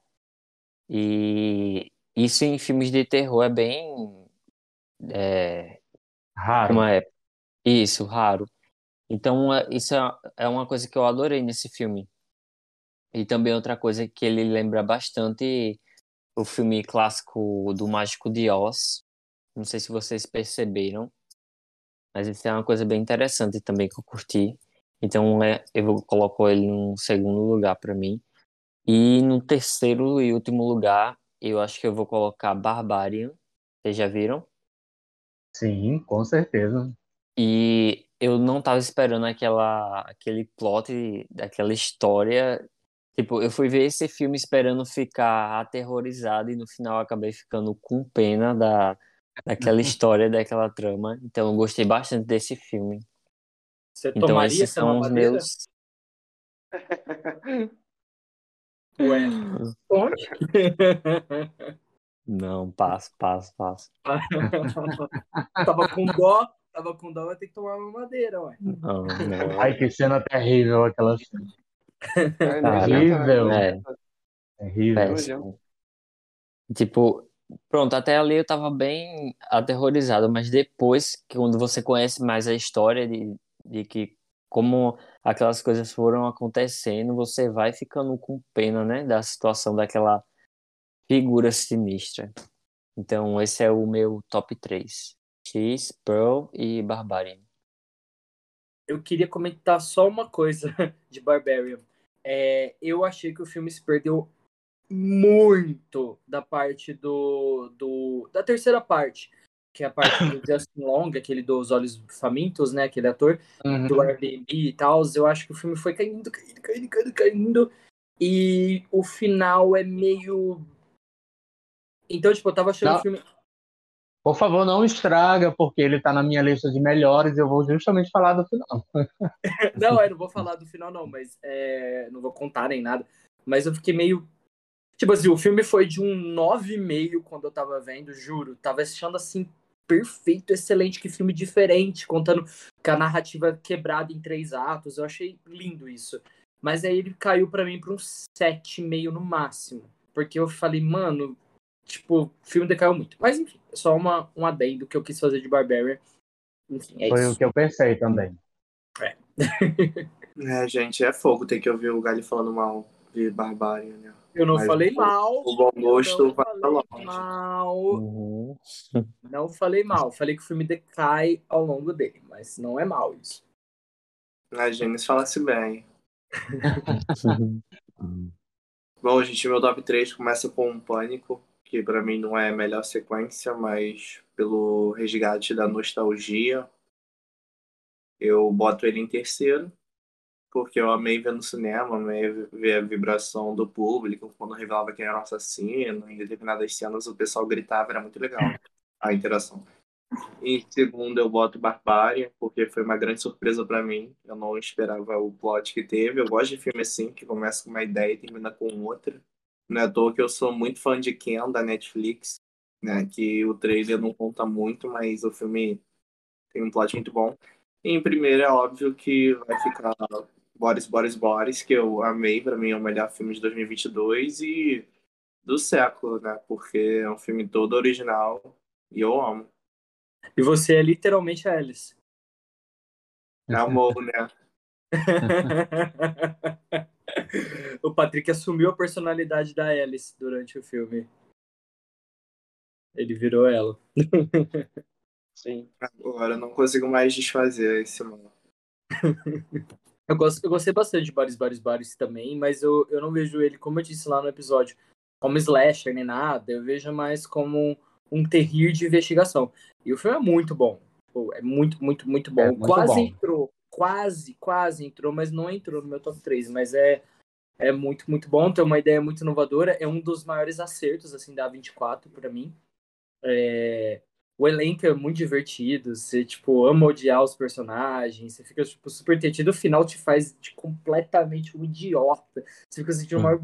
e isso em filmes de terror é bem é, Raro. como é isso raro. Então é- isso é, é uma coisa que eu adorei nesse filme. E também outra coisa que ele lembra bastante o filme clássico do Mágico de Oz. Não sei se vocês perceberam, mas isso é uma coisa bem interessante também que eu curti. Então é, eu coloco ele no segundo lugar para mim. E no terceiro e último lugar, eu acho que eu vou colocar Barbarian. Vocês já viram? Sim, com certeza. E eu não tava esperando aquela, aquele plot daquela história. Tipo, eu fui ver esse filme esperando ficar aterrorizado e no final eu acabei ficando com pena da, daquela história, daquela trama. Então eu gostei bastante desse filme. Você Então tomaria esses são os meus. Ué, onde? Não, passo, passo, passo. tava com dó, tava com dó, vai ter que tomar uma madeira, ué. Não, não. Ai, que cena terrível aquela cena. É, É, né? Terrível. péssimo. Tipo, pronto, até ali eu tava bem aterrorizado, mas depois, que quando você conhece mais a história de, de que como aquelas coisas foram acontecendo, você vai ficando com pena, né, da situação daquela figura sinistra. Então, esse é o meu top 3. X, Pearl e Barbarian. Eu queria comentar só uma coisa de Barbarian. É, eu achei que o filme se perdeu muito da parte do, do da terceira parte, que é a parte do Justin Long, aquele dos olhos famintos, né, aquele ator Uhum. do Airbnb e tal. Eu acho que o filme foi caindo, caindo, caindo, caindo, caindo. E o final é meio. Então, tipo, eu tava achando Não. o filme. Por favor, não estraga, porque ele tá na minha lista de melhores eu vou justamente falar do final. não, eu não vou falar do final, não, mas é, não vou contar nem nada. Mas eu fiquei meio. Tipo assim, o filme foi de um 9,5 quando eu tava vendo, juro. Tava achando assim, perfeito, excelente, que filme diferente, contando com a narrativa quebrada em três atos. Eu achei lindo isso. Mas aí ele caiu para mim pra um 7,5 no máximo. Porque eu falei, mano, tipo, o filme decaiu muito. Mas enfim, é só uma, um adendo que eu quis fazer de Barbarian. Enfim, é Foi isso. o que eu pensei também. É. é, gente, é fogo ter que ouvir o Gali falando mal de Barbarian, né? Eu não Mas falei o- mal. O bom gosto não vai falei pra longe. mal. Uhum. Não falei mal. Falei que o filme decai ao longo dele. Mas não é mal isso. A Gênesis fala-se bem. Bom, gente, meu top 3 começa com um Pânico, que pra mim não é a melhor sequência, mas pelo resgate da nostalgia, eu boto ele em terceiro, porque eu amei ver no cinema, amei ver a vibração do público, quando revelava quem era o assassino, em determinadas cenas o pessoal gritava, era muito legal a interação. Em segundo, eu boto Barbária, porque foi uma grande surpresa pra mim. Eu não esperava o plot que teve. Eu gosto de filme assim, que começa com uma ideia e termina com outra. Não é à toa que eu sou muito fã de Ken, da Netflix, né? Que o trailer não conta muito, mas o filme tem um plot muito bom. E em primeiro, é óbvio que vai ficar Boris, Boris, Boris, que eu amei. Pra mim é o melhor filme de 2022 e do século, né? Porque é um filme todo original e eu amo. E você é literalmente a Alice. Amor, né? o Patrick assumiu a personalidade da Alice durante o filme. Ele virou ela. Sim. Agora eu não consigo mais desfazer esse mal. Eu, gosto, eu gostei bastante de Bares, Bares, Bares também, mas eu, eu não vejo ele, como eu disse lá no episódio, como slasher nem nada. Eu vejo mais como um terrir de investigação. E o filme é muito bom. É muito, muito, muito bom. É muito quase bom. entrou. Quase, quase entrou, mas não entrou no meu top 3. Mas é, é muito, muito bom. Tem uma ideia muito inovadora. É um dos maiores acertos assim da A24 para mim. É, o elenco é muito divertido. Você tipo ama odiar os personagens. Você fica tipo super entretido. O final te faz de completamente um idiota. Você fica sentindo o maior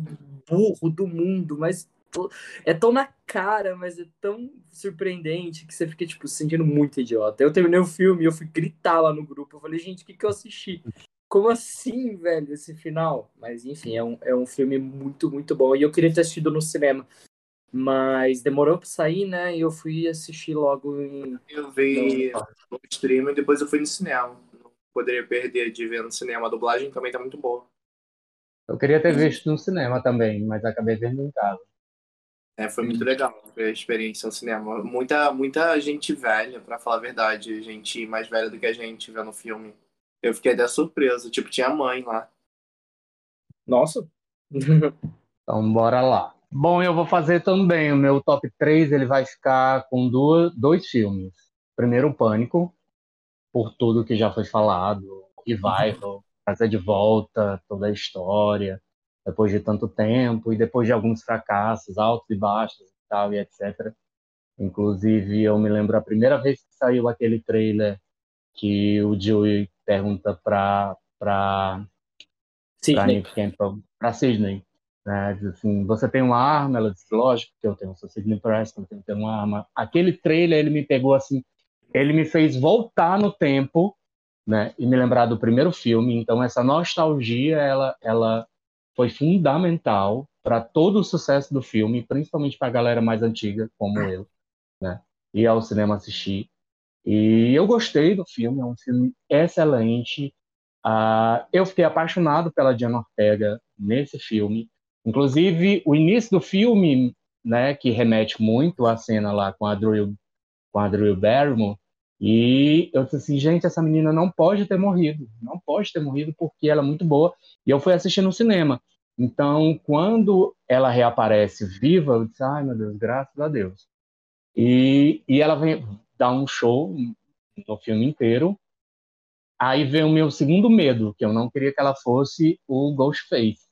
burro do mundo, mas to- é tão na cara, mas é tão surpreendente que você fica, tipo, se sentindo muito idiota. Eu terminei o filme e eu fui gritar lá no grupo. Eu falei, gente, o que, que eu assisti? Como assim, velho, esse final? Mas, enfim, é um, é um filme muito, muito bom. E eu queria ter assistido no cinema. Mas demorou pra sair, né? E eu fui assistir logo em. Eu vi no stream e depois eu fui no cinema. Não poderia perder de ver no cinema. A dublagem também tá muito boa. Eu queria ter visto no cinema também, mas acabei vendo em casa. É, foi muito legal ver a experiência no cinema. Muita, muita gente velha, pra falar a verdade. Gente mais velha do que a gente vendo o filme. Eu fiquei até surpreso. Tipo, tinha mãe lá. Nossa! Então, bora lá. Bom, eu vou fazer também o meu top 3, ele vai ficar com duas, dois filmes. Primeiro, o Pânico, por tudo que já foi falado, Revival, trazer de volta toda a história, depois de tanto tempo e depois de alguns fracassos, altos e baixos e tal, e etc. Inclusive, eu me lembro a primeira vez que saiu aquele trailer que o Joey pergunta para para Sim, para Sidney. Né? Diz assim, você tem uma arma? Ela disse, lógico que eu tenho, sou Sidney Preston, eu tenho que ter uma arma. Aquele trailer, ele me pegou assim, ele me fez voltar no tempo, né? E me lembrar do primeiro filme. Então, essa nostalgia, ela, ela foi fundamental para todo o sucesso do filme, principalmente para a galera mais antiga, como eu, né? Ir ao cinema assistir. E eu gostei do filme, é um filme excelente. Ah, eu fiquei apaixonado pela Diana Ortega nesse filme. Inclusive, o início do filme, né, que remete muito à cena lá com a Drew, com a Drew Barrymore, e eu disse assim, gente, essa menina não pode ter morrido, não pode ter morrido porque ela é muito boa. E eu fui assistir no cinema. Então, quando ela reaparece viva, eu disse, ai meu Deus, graças a Deus. E, e ela vem dar um show no filme inteiro. Aí vem o meu segundo medo, que eu não queria que ela fosse o Ghostface.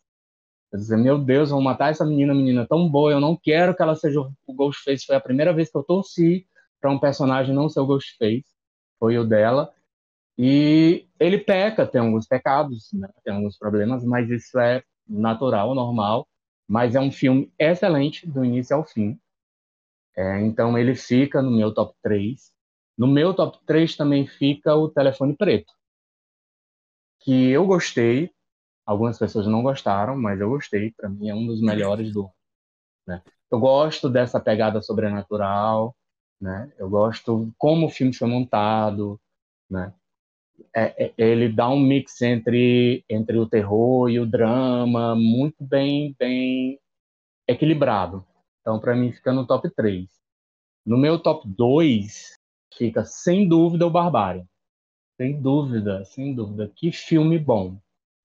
Eu dizer, meu Deus, vão matar essa menina, menina tão boa, eu não quero que ela seja o Ghostface. Foi a primeira vez que eu torci para um personagem não ser o Ghostface, foi o dela. E ele peca, tem alguns pecados, né? tem alguns problemas, mas isso é natural, normal. Mas é um filme excelente do início ao fim. É, então ele fica no meu top 3. No meu top 3 também fica o Telefone Preto, que eu gostei. Algumas pessoas não gostaram, mas eu gostei. Para mim é um dos melhores do né? Eu gosto dessa pegada sobrenatural, né? Eu gosto como o filme foi montado, né? É, é, ele dá um mix entre entre o terror e o drama, muito bem bem equilibrado. Então, para mim, fica no top 3. No meu top 2, fica sem dúvida o Barbário. Sem dúvida, sem dúvida. Que filme bom.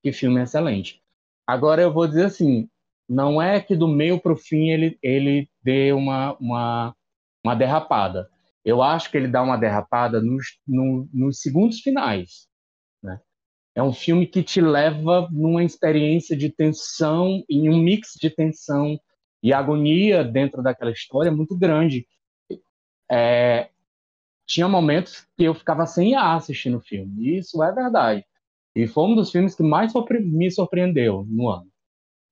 Que filme excelente. Agora eu vou dizer assim, não é que do meio para o fim ele, ele dê uma, uma, uma derrapada. Eu acho que ele dá uma derrapada nos, no, nos segundos finais. Né? É um filme que te leva numa experiência de tensão, em um mix de tensão e agonia dentro daquela história muito grande. É, tinha momentos que eu ficava sem ar assistindo o filme, isso é verdade. E foi um dos filmes que mais me surpreendeu no ano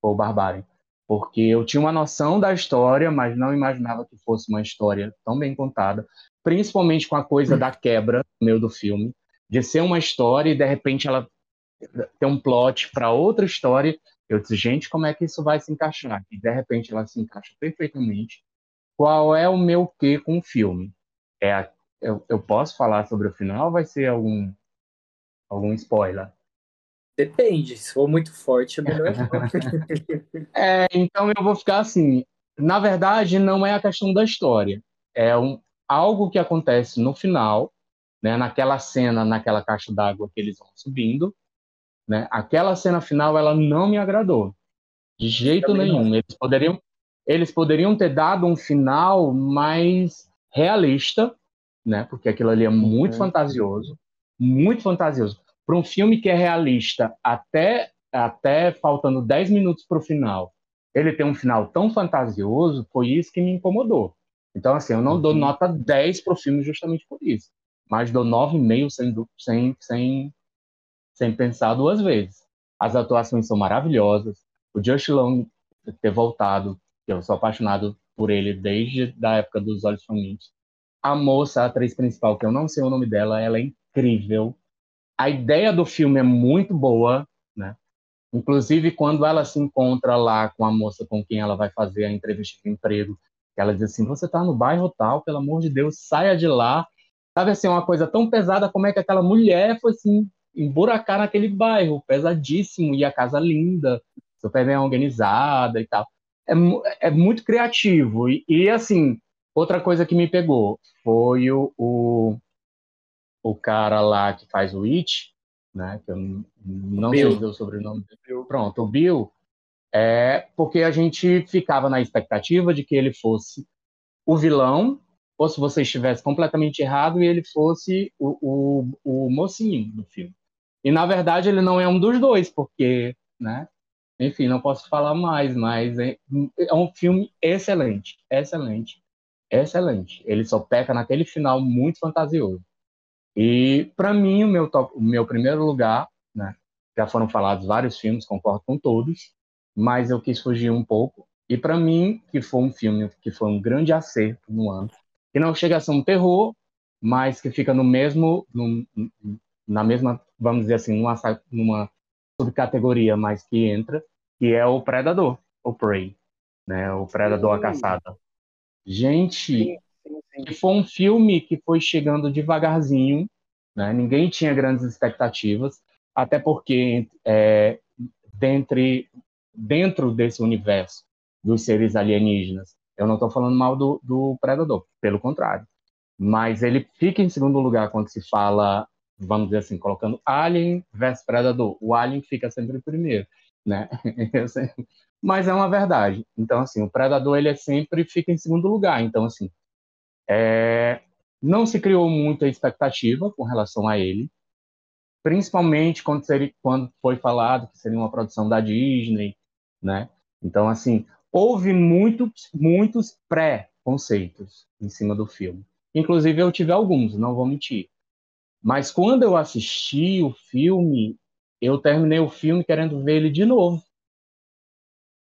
o Barbário. Porque eu tinha uma noção da história, mas não imaginava que fosse uma história tão bem contada, principalmente com a coisa da quebra no meio do filme, de ser uma história e de repente ela ter um plot para outra história. Eu disse, gente, como é que isso vai se encaixar? E de repente ela se encaixa perfeitamente. Qual é o meu quê com o filme? É, eu, eu posso falar sobre o final ou vai ser algum, algum spoiler? Depende, se for muito forte, é melhor é, então eu vou ficar assim. Na verdade, não é a questão da história. É um, algo que acontece no final, né, naquela cena, naquela caixa d'água que eles vão subindo. Né, aquela cena final, ela não me agradou. De jeito Também nenhum. Eles poderiam, eles poderiam ter dado um final mais realista, né, porque aquilo ali é muito uhum. fantasioso. Muito fantasioso para um filme que é realista até, até faltando 10 minutos para o final, ele tem um final tão fantasioso, foi isso que me incomodou. Então, assim, eu não uhum. dou nota 10 para o filme justamente por isso, mas dou 9,5 sem, sem, sem, sem pensar duas vezes. As atuações são maravilhosas. O Josh Long ter voltado, eu sou apaixonado por ele desde a época dos Olhos Famintos. A moça, a atriz principal, que eu não sei o nome dela, ela é incrível a ideia do filme é muito boa, né? Inclusive, quando ela se encontra lá com a moça com quem ela vai fazer a entrevista de emprego, ela diz assim: Você está no bairro tal, pelo amor de Deus, saia de lá. Sabe assim, uma coisa tão pesada como é que aquela mulher foi assim, emburacar naquele bairro, pesadíssimo, e a casa linda, super bem organizada e tal. É, é muito criativo. E, e, assim, outra coisa que me pegou foi o, o o cara lá que faz o It, né? Que eu não Bill. sei o sobrenome dele. Pronto, o Bill. É porque a gente ficava na expectativa de que ele fosse o vilão, ou se você estivesse completamente errado e ele fosse o, o, o mocinho do filme. E na verdade ele não é um dos dois, porque, né? Enfim, não posso falar mais, mas é, é um filme excelente, excelente, excelente. Ele só peca naquele final muito fantasioso. E, para mim, o meu, top, o meu primeiro lugar, né, já foram falados vários filmes, concordo com todos, mas eu quis fugir um pouco. E, para mim, que foi um filme que foi um grande acerto no ano, que não chega a ser um terror, mas que fica no mesmo, no, na mesma, vamos dizer assim, numa, numa subcategoria, mas que entra, que é o Predador, o Prey, né, o Predador, a Caçada. Gente, que foi um filme que foi chegando devagarzinho, né? ninguém tinha grandes expectativas, até porque é, dentre, dentro desse universo dos seres alienígenas, eu não estou falando mal do, do Predador, pelo contrário, mas ele fica em segundo lugar quando se fala, vamos dizer assim, colocando Alien versus Predador. O Alien fica sempre em primeiro, né? mas é uma verdade. Então, assim, o Predador ele é sempre fica em segundo lugar. Então, assim, é, não se criou muita expectativa com relação a ele, principalmente quando, seria, quando foi falado que seria uma produção da Disney, né? Então, assim, houve muitos, muitos pré-conceitos em cima do filme. Inclusive, eu tive alguns, não vou mentir. Mas quando eu assisti o filme, eu terminei o filme querendo ver ele de novo.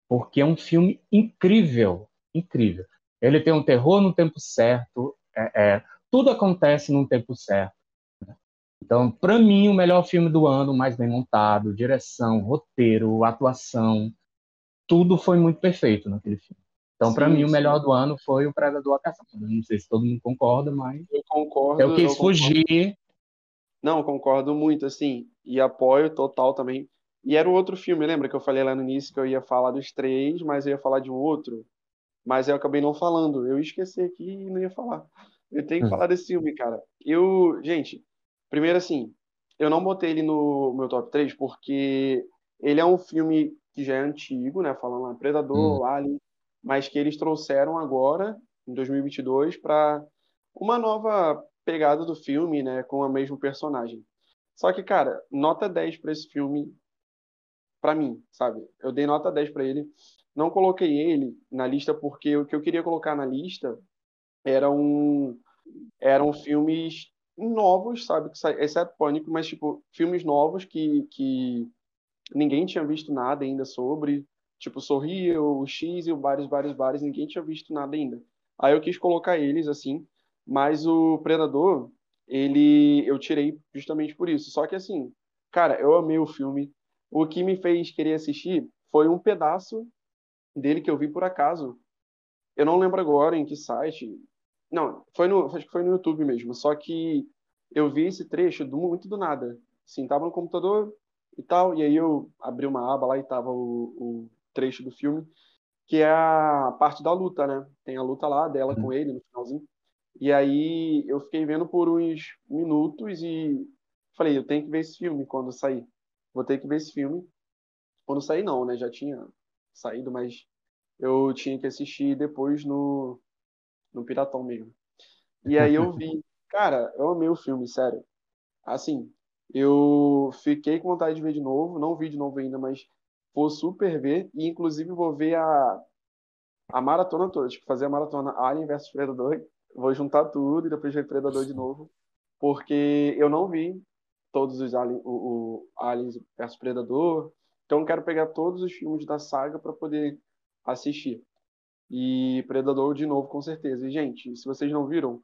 Porque é um filme incrível, incrível. Ele tem um terror no tempo certo, é, é, tudo acontece no tempo certo. Então, para mim, o melhor filme do ano, mais bem montado, direção, roteiro, atuação, tudo foi muito perfeito naquele filme. Então, para mim, sim. o melhor do ano foi o Predador a Caçada. Não sei se todo mundo concorda, mas. Eu concordo. Eu quis eu fugir. Concordo. Não, concordo muito, assim. E apoio total também. E era o outro filme, lembra que eu falei lá no início que eu ia falar dos três, mas eu ia falar de um outro? Mas eu acabei não falando. Eu esqueci aqui e não ia falar. Eu tenho que hum. falar desse filme, cara. Eu, gente, primeiro assim, eu não botei ele no meu top 3 porque ele é um filme que já é antigo, né? Falando lá, Predador, hum. Alien, mas que eles trouxeram agora, em 2022, para uma nova pegada do filme, né? Com o mesmo personagem. Só que, cara, nota 10 para esse filme, para mim, sabe? Eu dei nota 10 para ele. Não coloquei ele na lista porque o que eu queria colocar na lista eram, eram filmes novos, sabe? Exceto Pânico, mas, tipo, filmes novos que, que ninguém tinha visto nada ainda sobre. Tipo, Sorria, o X e o vários, vários, vários, ninguém tinha visto nada ainda. Aí eu quis colocar eles, assim, mas o Predador, ele eu tirei justamente por isso. Só que, assim, cara, eu amei o filme. O que me fez querer assistir foi um pedaço dele que eu vi por acaso. Eu não lembro agora em que site. Não, foi no, acho que foi no YouTube mesmo. Só que eu vi esse trecho do, muito do nada. Assim, tava no computador e tal, e aí eu abri uma aba lá e tava o, o trecho do filme, que é a parte da luta, né? Tem a luta lá dela com ele no finalzinho. E aí eu fiquei vendo por uns minutos e falei, eu tenho que ver esse filme quando sair. Vou ter que ver esse filme. Quando sair não, né? Já tinha saído, mas eu tinha que assistir depois no no Piratão mesmo. E aí eu vi, cara, eu amei o filme, sério. Assim, eu fiquei com vontade de ver de novo, não vi de novo ainda, mas vou super ver e inclusive vou ver a a maratona toda, tipo, fazer a maratona Alien vs Predador, vou juntar tudo e depois ver Predador de novo, porque eu não vi todos os Alien, o, o Aliens vs Predador, então quero pegar todos os filmes da saga para poder assistir. E Predador de novo, com certeza. E, gente, se vocês não viram,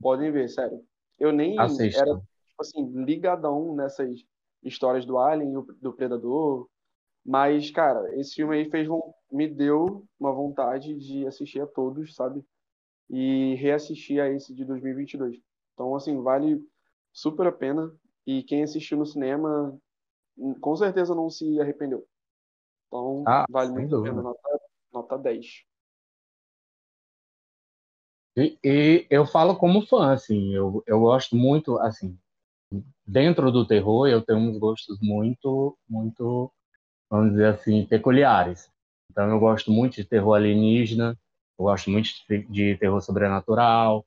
podem ver, sério. Eu nem Assista. era, tipo assim, ligadão nessas histórias do Alien e do Predador. Mas, cara, esse filme aí fez, me deu uma vontade de assistir a todos, sabe? E reassistir a esse de 2022. Então, assim, vale super a pena. E quem assistiu no cinema, com certeza não se arrependeu. Então, ah, vale muito a pena. Nota, nota 10. E, e, eu falo como fã, assim, eu, eu gosto muito, assim, dentro do terror eu tenho uns gostos muito, muito, vamos dizer assim, peculiares. Então eu gosto muito de terror alienígena, eu gosto muito de, de terror sobrenatural.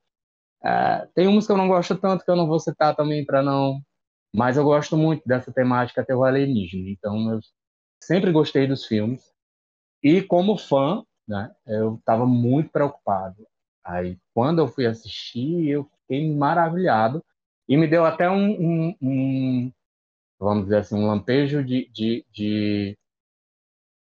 É, tem uns que eu não gosto tanto que eu não vou citar também para não, mas eu gosto muito dessa temática terror alienígena. Então eu sempre gostei dos filmes. E como fã, né, eu estava muito preocupado. Aí, quando eu fui assistir, eu fiquei maravilhado. E me deu até um, um, um vamos dizer assim, um lampejo de, de, de,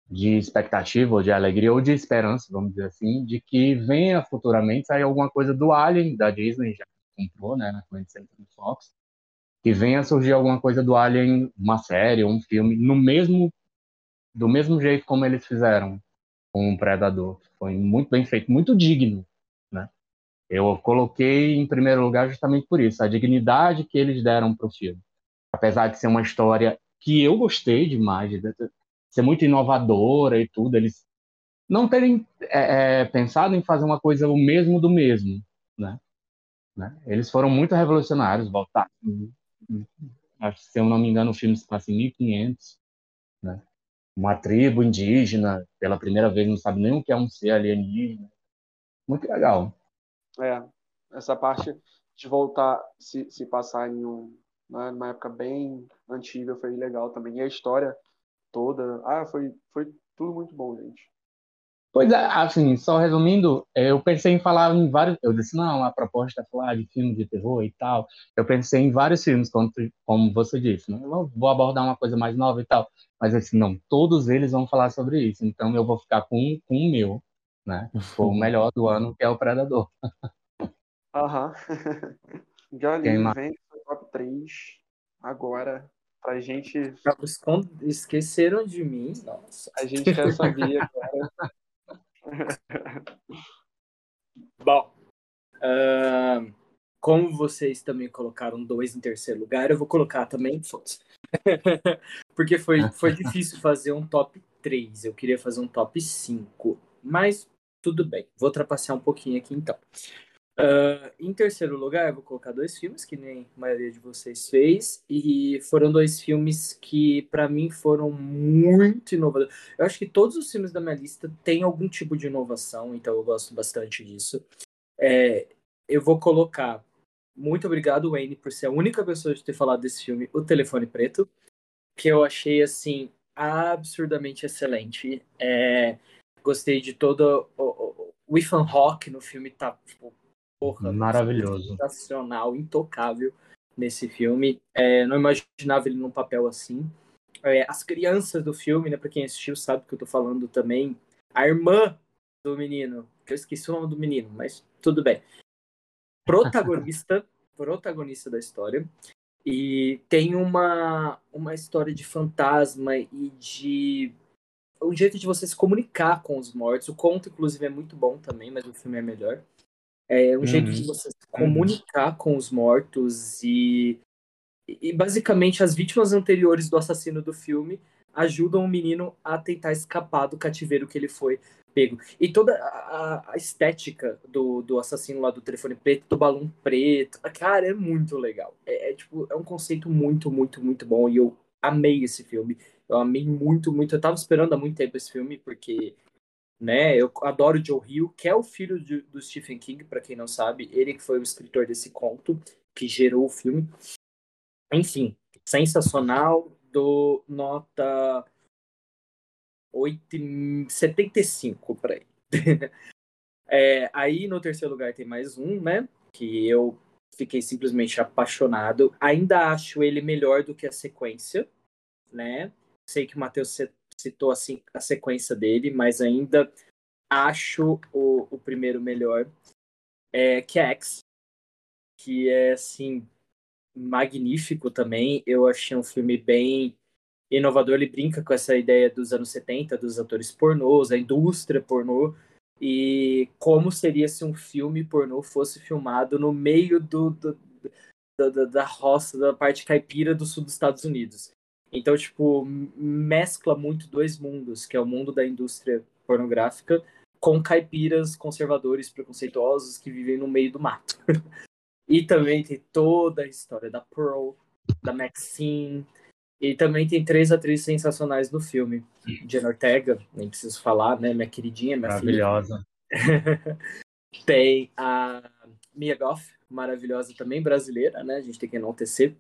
de expectativa, ou de alegria, ou de esperança, vamos dizer assim, de que venha futuramente sair alguma coisa do Alien, da Disney, já comprou, né, na 20th Century Fox, que venha surgir alguma coisa do Alien, uma série, um filme, no mesmo, do mesmo jeito como eles fizeram com o Predador. Foi muito bem feito, muito digno eu coloquei em primeiro lugar justamente por isso, a dignidade que eles deram para o filme. Apesar de ser uma história que eu gostei demais, de ser muito inovadora e tudo, eles não terem é, é, pensado em fazer uma coisa o mesmo do mesmo, né? né? Eles foram muito revolucionários, voltar. Se eu não me engano, o filme se passa em 1500, né? Uma tribo indígena, pela primeira vez, não sabe nem o que é um ser alienígena. Muito legal. É, essa parte de voltar, se, se passar em um, né, época bem antiga, foi legal também. E a história toda, ah, foi, foi tudo muito bom, gente. Pois é, assim, só resumindo, é, eu pensei em falar em vários. Eu disse, não, a proposta é falar de filme de terror e tal. Eu pensei em vários filmes, como, como você disse, né? Eu vou abordar uma coisa mais nova e tal. Mas assim, não, todos eles vão falar sobre isso. Então eu vou ficar com, com o meu, né? Foi o melhor do ano, que é o Predador. Aham. Johnny, vem pro top 3 agora pra gente. Esqueceram de mim? Nossa. A gente quer saber agora. Bom, uh, como vocês também colocaram dois em terceiro lugar, eu vou colocar também Porque foi, foi difícil fazer um top 3. Eu queria fazer um top 5. Mas tudo bem. Vou trapacear um pouquinho aqui então. Uh, em terceiro lugar, eu vou colocar dois filmes que nem a maioria de vocês fez, e foram dois filmes que para mim foram muito inovadores. Eu acho que todos os filmes da minha lista têm algum tipo de inovação, então eu gosto bastante disso. É, eu vou colocar. Muito obrigado, Wayne, por ser a única pessoa de ter falado desse filme, O Telefone Preto, que eu achei assim absurdamente excelente. É, gostei de todo o, o Ethan Hawke no filme tá tipo, Porra, Maravilhoso. Sensacional, intocável nesse filme. É, não imaginava ele num papel assim. É, as crianças do filme, né? Pra quem assistiu sabe que eu tô falando também. A irmã do menino, que eu esqueci o nome do menino, mas tudo bem. Protagonista, protagonista da história. E tem uma, uma história de fantasma e de um jeito de você se comunicar com os mortos. O conto, inclusive, é muito bom também, mas o filme é melhor. É um uhum. jeito de você se comunicar com os mortos e, e basicamente as vítimas anteriores do assassino do filme ajudam o menino a tentar escapar do cativeiro que ele foi pego. E toda a, a, estética do, do assassino lá do telefone preto, do balão preto, cara, é muito legal. É, é, tipo, é um conceito muito, muito, muito bom. E eu amei esse filme. Eu amei muito, muito. Eu tava esperando há muito tempo esse filme, porque né? Eu adoro Joe Hill, que é o filho de, do Stephen King, para quem não sabe, ele que foi o escritor desse conto que gerou o filme. Enfim, sensacional, do nota 8, 75 para ele. é, aí no terceiro lugar tem mais um, né? Que eu fiquei simplesmente apaixonado. Ainda acho ele melhor do que a sequência, né? Sei que o Matheus citou assim a sequência dele, mas ainda acho o, o primeiro melhor, é, que é X, que é assim magnífico também. Eu achei um filme bem inovador. Ele brinca com essa ideia dos anos 70, dos atores pornôs, a indústria pornô, e como seria se um filme pornô fosse filmado no meio do, do, da roça, da parte caipira do sul dos Estados Unidos. Então, tipo, mescla muito dois mundos, que é o mundo da indústria pornográfica com caipiras conservadores preconceituosos que vivem no meio do mato. e também tem toda a história da Pearl, da Maxine, e também tem três atrizes sensacionais no filme. Jenna Ortega, nem preciso falar, né? Minha queridinha, minha Maravilhosa. tem a Mia Goff, maravilhosa também, brasileira, né? A gente tem que enaltecer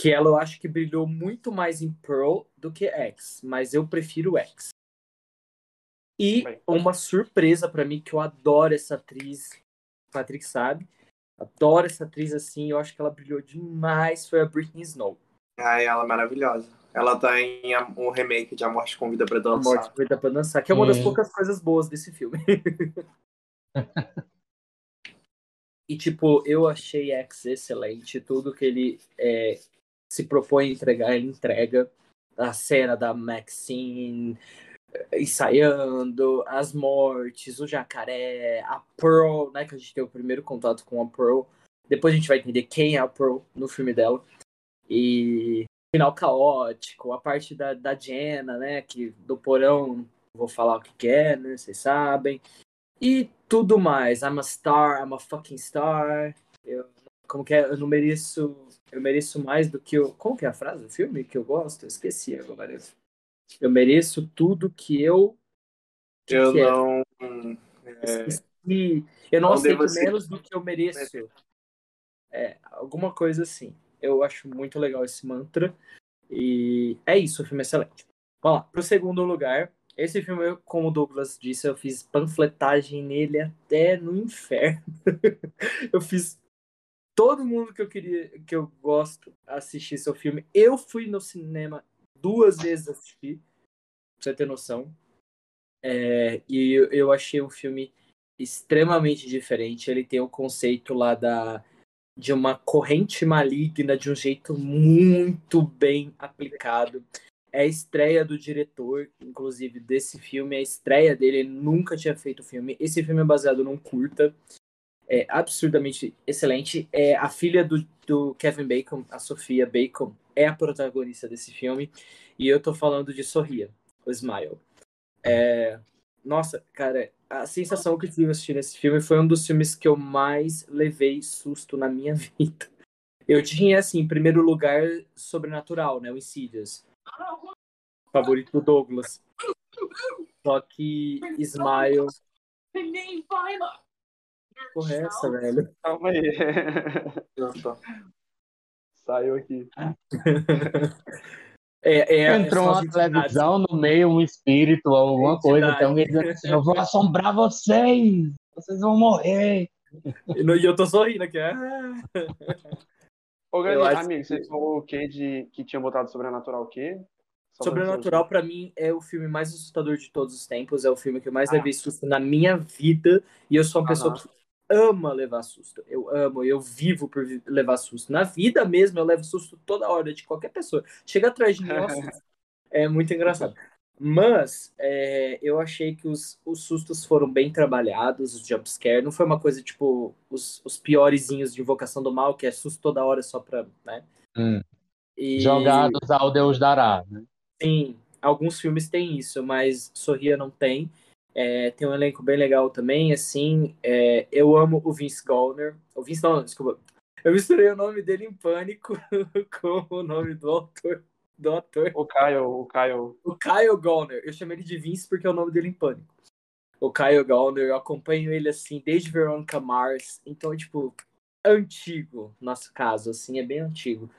que ela eu acho que brilhou muito mais em Pearl do que X, mas eu prefiro X. E uma surpresa para mim que eu adoro essa atriz, Patrick sabe, adoro essa atriz assim, eu acho que ela brilhou demais, foi a Britney Snow. Ai, ela é maravilhosa. Ela tá em um remake de A Morte Convida pra Dançar. A Morte Convida pra Dançar, que é uma das poucas coisas boas desse filme. e, tipo, eu achei X excelente. Tudo que ele é, se propõe a entregar, ele entrega. A cena da Maxine ensaiando, as mortes, o jacaré, a Pearl, né? Que a gente tem o primeiro contato com a Pearl. Depois a gente vai entender quem é a Pearl no filme dela. E final caótico, a parte da, da Jenna, né? Que do porão, vou falar o que, que é, né? Vocês sabem. E tudo mais. I'm a star, I'm a fucking star. Eu, como que é? Eu não mereço eu mereço mais do que eu. Como que é a frase do filme que eu gosto? Eu esqueci agora. Eu mereço tudo que eu. Que eu que não. É... Esqueci. Eu não, não aceito menos do que eu mereço. É, alguma coisa assim. Eu acho muito legal esse mantra. E é isso, o filme é excelente. Vamos lá, pro segundo lugar, Esse filme, eu, como o Douglas disse, eu fiz panfletagem nele até no inferno. eu fiz todo mundo que eu queria, que eu gosto, assistir seu filme. Eu fui no cinema duas vezes assistir, pra você ter noção. É, e eu, eu achei um filme extremamente diferente. Ele tem o conceito lá da de uma corrente maligna de um jeito muito bem aplicado. É a estreia do diretor, inclusive, desse filme. É a estreia dele, ele nunca tinha feito filme. Esse filme é baseado num curta é absurdamente excelente. É a filha do, do Kevin Bacon, a Sofia Bacon, é a protagonista desse filme. E eu tô falando de Sorria, o Smile. É, nossa, cara, a sensação que eu tive assistindo esse filme foi um dos filmes que eu mais levei susto na minha vida. Eu tinha, assim, em primeiro lugar, Sobrenatural, né? O Insidious. Favorito do Douglas. Só que Smile porra é essa, velho? Calma aí. Saiu aqui. É, é, Entrou uma televisão no meio, um espírito, alguma entidade. coisa. Tem alguém dizendo assim: Eu vou assombrar vocês, vocês vão morrer. E eu tô sorrindo aqui. É. Ô, grande amigo, você falou o que de que tinha botado Sobrenatural o quê? Sobrenatural, para mim, é o filme mais assustador de todos os tempos. É o filme que eu mais ah. levei susto na minha vida. E eu sou uma pessoa que ama levar susto. Eu amo, eu vivo por levar susto. Na vida mesmo, eu levo susto toda hora de qualquer pessoa. Chega atrás de mim, é muito engraçado. Mas é, eu achei que os, os sustos foram bem trabalhados, os jumpscare. Não foi uma coisa tipo os, os piorezinhos de Invocação do Mal, que é susto toda hora só pra. Né? Hum. E... Jogados ao Deus dará, né? Sim, alguns filmes têm isso, mas Sorria não tem. É, tem um elenco bem legal também, assim. É, eu amo o Vince Gallner. O Vince, não, desculpa. Eu misturei o nome dele em Pânico com o nome do autor. Do ator. O Kyle, o Kyle. O Kyle Gallner. Eu chamei ele de Vince porque é o nome dele em Pânico. O Kyle Gallner, eu acompanho ele, assim, desde Veronica Mars. Então, tipo, antigo, nosso caso, assim, é bem antigo.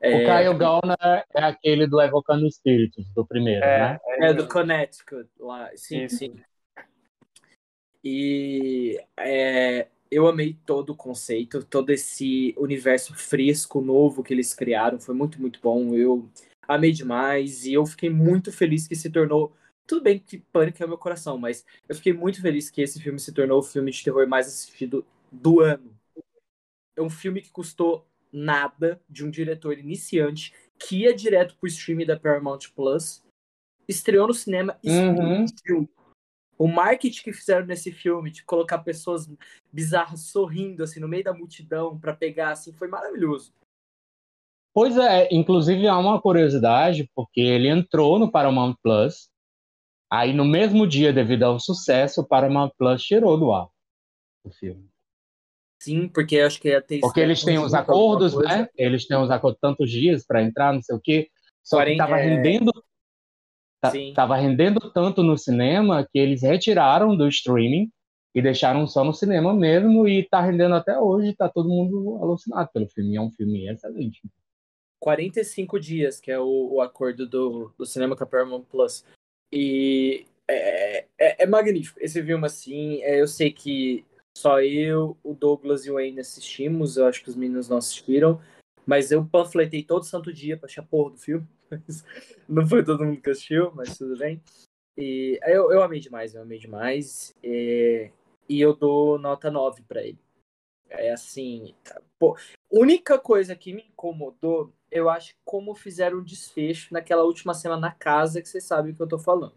É... O Kyle Gallner é aquele do Evocando Espíritos, do primeiro, é, né? É, é do Connecticut, lá. Sim, sim. E é, eu amei todo o conceito, todo esse universo fresco, novo que eles criaram. Foi muito, muito bom. Eu amei demais e eu fiquei muito feliz que se tornou. Tudo bem que Pânico é o meu coração, mas eu fiquei muito feliz que esse filme se tornou o filme de terror mais assistido do ano. É um filme que custou nada de um diretor iniciante que ia direto pro stream da Paramount Plus, estreou no cinema e uhum. O marketing que fizeram nesse filme, de colocar pessoas bizarras sorrindo assim no meio da multidão para pegar assim, foi maravilhoso. Pois é, inclusive há uma curiosidade, porque ele entrou no Paramount Plus, aí no mesmo dia, devido ao sucesso, o Paramount Plus tirou do ar o filme. Sim, porque acho que ia ter. Porque eles têm os acordos, né? Eles têm os acordos tantos dias para entrar, não sei o quê. Só que estava é... rendendo. Tava rendendo tanto no cinema que eles retiraram do streaming e deixaram só no cinema mesmo e tá rendendo até hoje, tá todo mundo alucinado pelo filme. É um filme excelente. 45 dias, que é o, o acordo do, do cinema com a Paramount Plus. E é, é, é magnífico. Esse filme, assim, é, eu sei que só eu, o Douglas e o Wayne assistimos, eu acho que os meninos não assistiram, mas eu panfletei todo santo dia pra achar porra do filme. não foi todo mundo que assistiu, mas tudo bem. E eu, eu amei demais, eu amei demais. E, e eu dou nota 9 para ele. É assim. Pô, única coisa que me incomodou, eu acho como fizeram o desfecho naquela última cena na casa, que vocês sabem o que eu tô falando.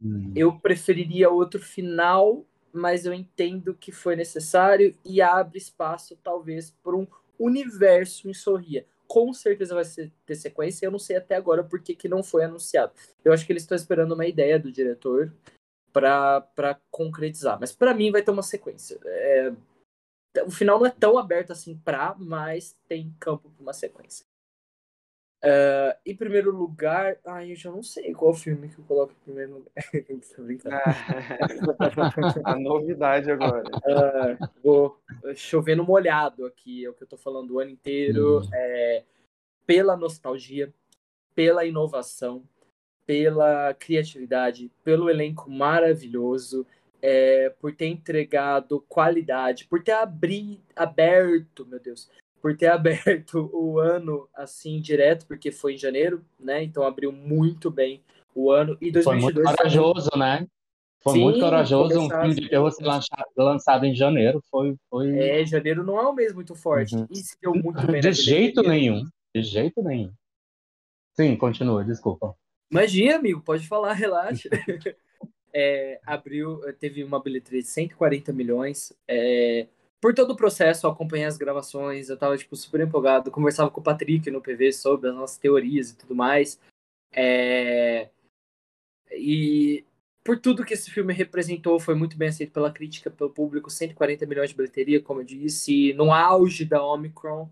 Uhum. Eu preferiria outro final mas eu entendo que foi necessário e abre espaço, talvez, para um universo em Sorria. Com certeza vai ser, ter sequência, eu não sei até agora por que, que não foi anunciado. Eu acho que eles estão esperando uma ideia do diretor para concretizar, mas para mim vai ter uma sequência. É, o final não é tão aberto assim para, mas tem campo para uma sequência. Uh, em primeiro lugar, ai, eu já não sei qual filme que eu coloco em primeiro lugar. a novidade agora. Uh, vou chovendo molhado aqui, é o que eu tô falando o ano inteiro. Hum. É, pela nostalgia, pela inovação, pela criatividade, pelo elenco maravilhoso, é, por ter entregado qualidade, por ter abri, aberto, meu Deus, por ter aberto o ano assim direto, porque foi em janeiro, né? Então abriu muito bem o ano. E 2022 foi muito corajoso, foi... né? Foi Sim, muito corajoso um filme de terror ser lançado em janeiro. Foi, foi... É, janeiro não é um mês muito forte. Uhum. Se deu muito bem. De jeito nenhum. De jeito nenhum. Sim, continua, desculpa. Imagina, amigo, pode falar, relaxa. é, abriu, teve uma bilheteria de 140 milhões. É, por todo o processo, eu acompanhei as gravações, eu tava, tipo, super empolgado. Conversava com o Patrick no PV sobre as nossas teorias e tudo mais. É, e por tudo que esse filme representou, foi muito bem aceito pela crítica, pelo público, 140 milhões de bilheteria, como eu disse, no auge da Omicron.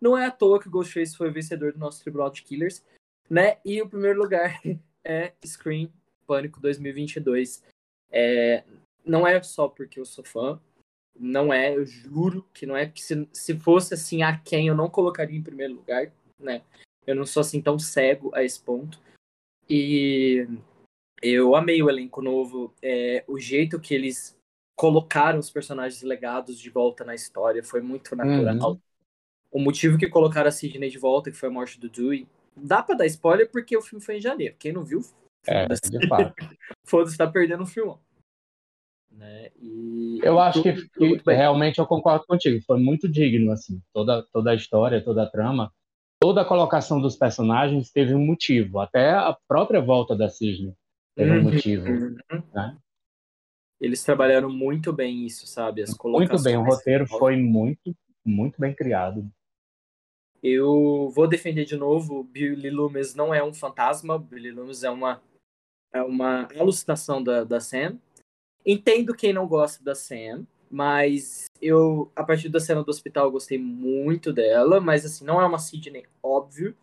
Não é à toa que Ghostface foi o vencedor do nosso Tribunal de Killers, né? E o primeiro lugar é Scream Pânico 2022. É, não é só porque eu sou fã, não é, eu juro que não é, porque se, se fosse assim a quem eu não colocaria em primeiro lugar, né? Eu não sou assim tão cego a esse ponto. E eu amei o elenco novo, é, o jeito que eles colocaram os personagens legados de volta na história foi muito natural. Uhum. O motivo que colocaram a Sidney de volta, que foi a morte do Dewey, dá pra dar spoiler porque o filme foi em janeiro. Quem não viu, é, de fato. foda-se, tá perdendo o filme. Né? E, eu acho que, que realmente eu concordo contigo, foi muito digno, assim, toda, toda a história, toda a trama, toda a colocação dos personagens teve um motivo, até a própria volta da Sidney teve um uhum. motivo. Né? Eles trabalharam muito bem isso, sabe? As muito bem, o roteiro foi muito, muito bem criado. Eu vou defender de novo, Billy Loomis não é um fantasma, Billy Loomis é uma, é uma alucinação da, da Sam. Entendo quem não gosta da Sam, mas eu, a partir da cena do hospital, eu gostei muito dela, mas assim, não é uma Sidney, óbvio.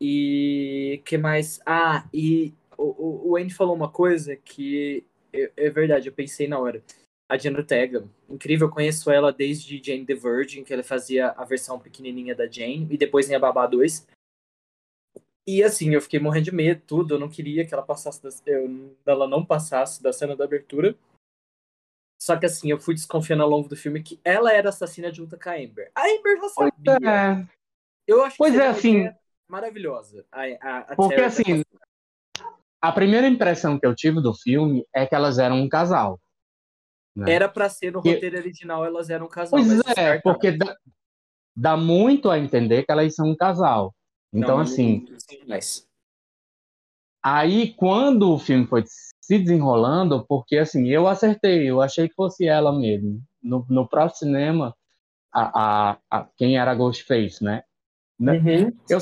E que mais? Ah, e o, o Wayne falou uma coisa que é, é verdade, eu pensei na hora. A Diana Ortega, incrível, eu conheço ela desde Jane the Virgin, que ela fazia a versão pequenininha da Jane, e depois em A Babá 2. E assim, eu fiquei morrendo de medo, tudo, eu não queria que ela passasse, da, eu, ela não passasse da cena da abertura. Só que assim, eu fui desconfiando ao longo do filme que ela era assassina junto com a Amber. A Amber já sabia. É. Eu acho pois é, assim. Maravilhosa. A, a, a porque assim, a primeira impressão que eu tive do filme é que elas eram um casal. Né? Era para ser no roteiro original, elas eram um casal. Pois é, porque dá, dá, muito a entender que elas são um casal. Então, não, assim. Mas... Aí, quando o filme foi se desenrolando, porque assim, eu acertei, eu achei que fosse ela mesmo. No, no próprio cinema, a, a, a, quem era Ghostface, né? né? Uhum. Eu,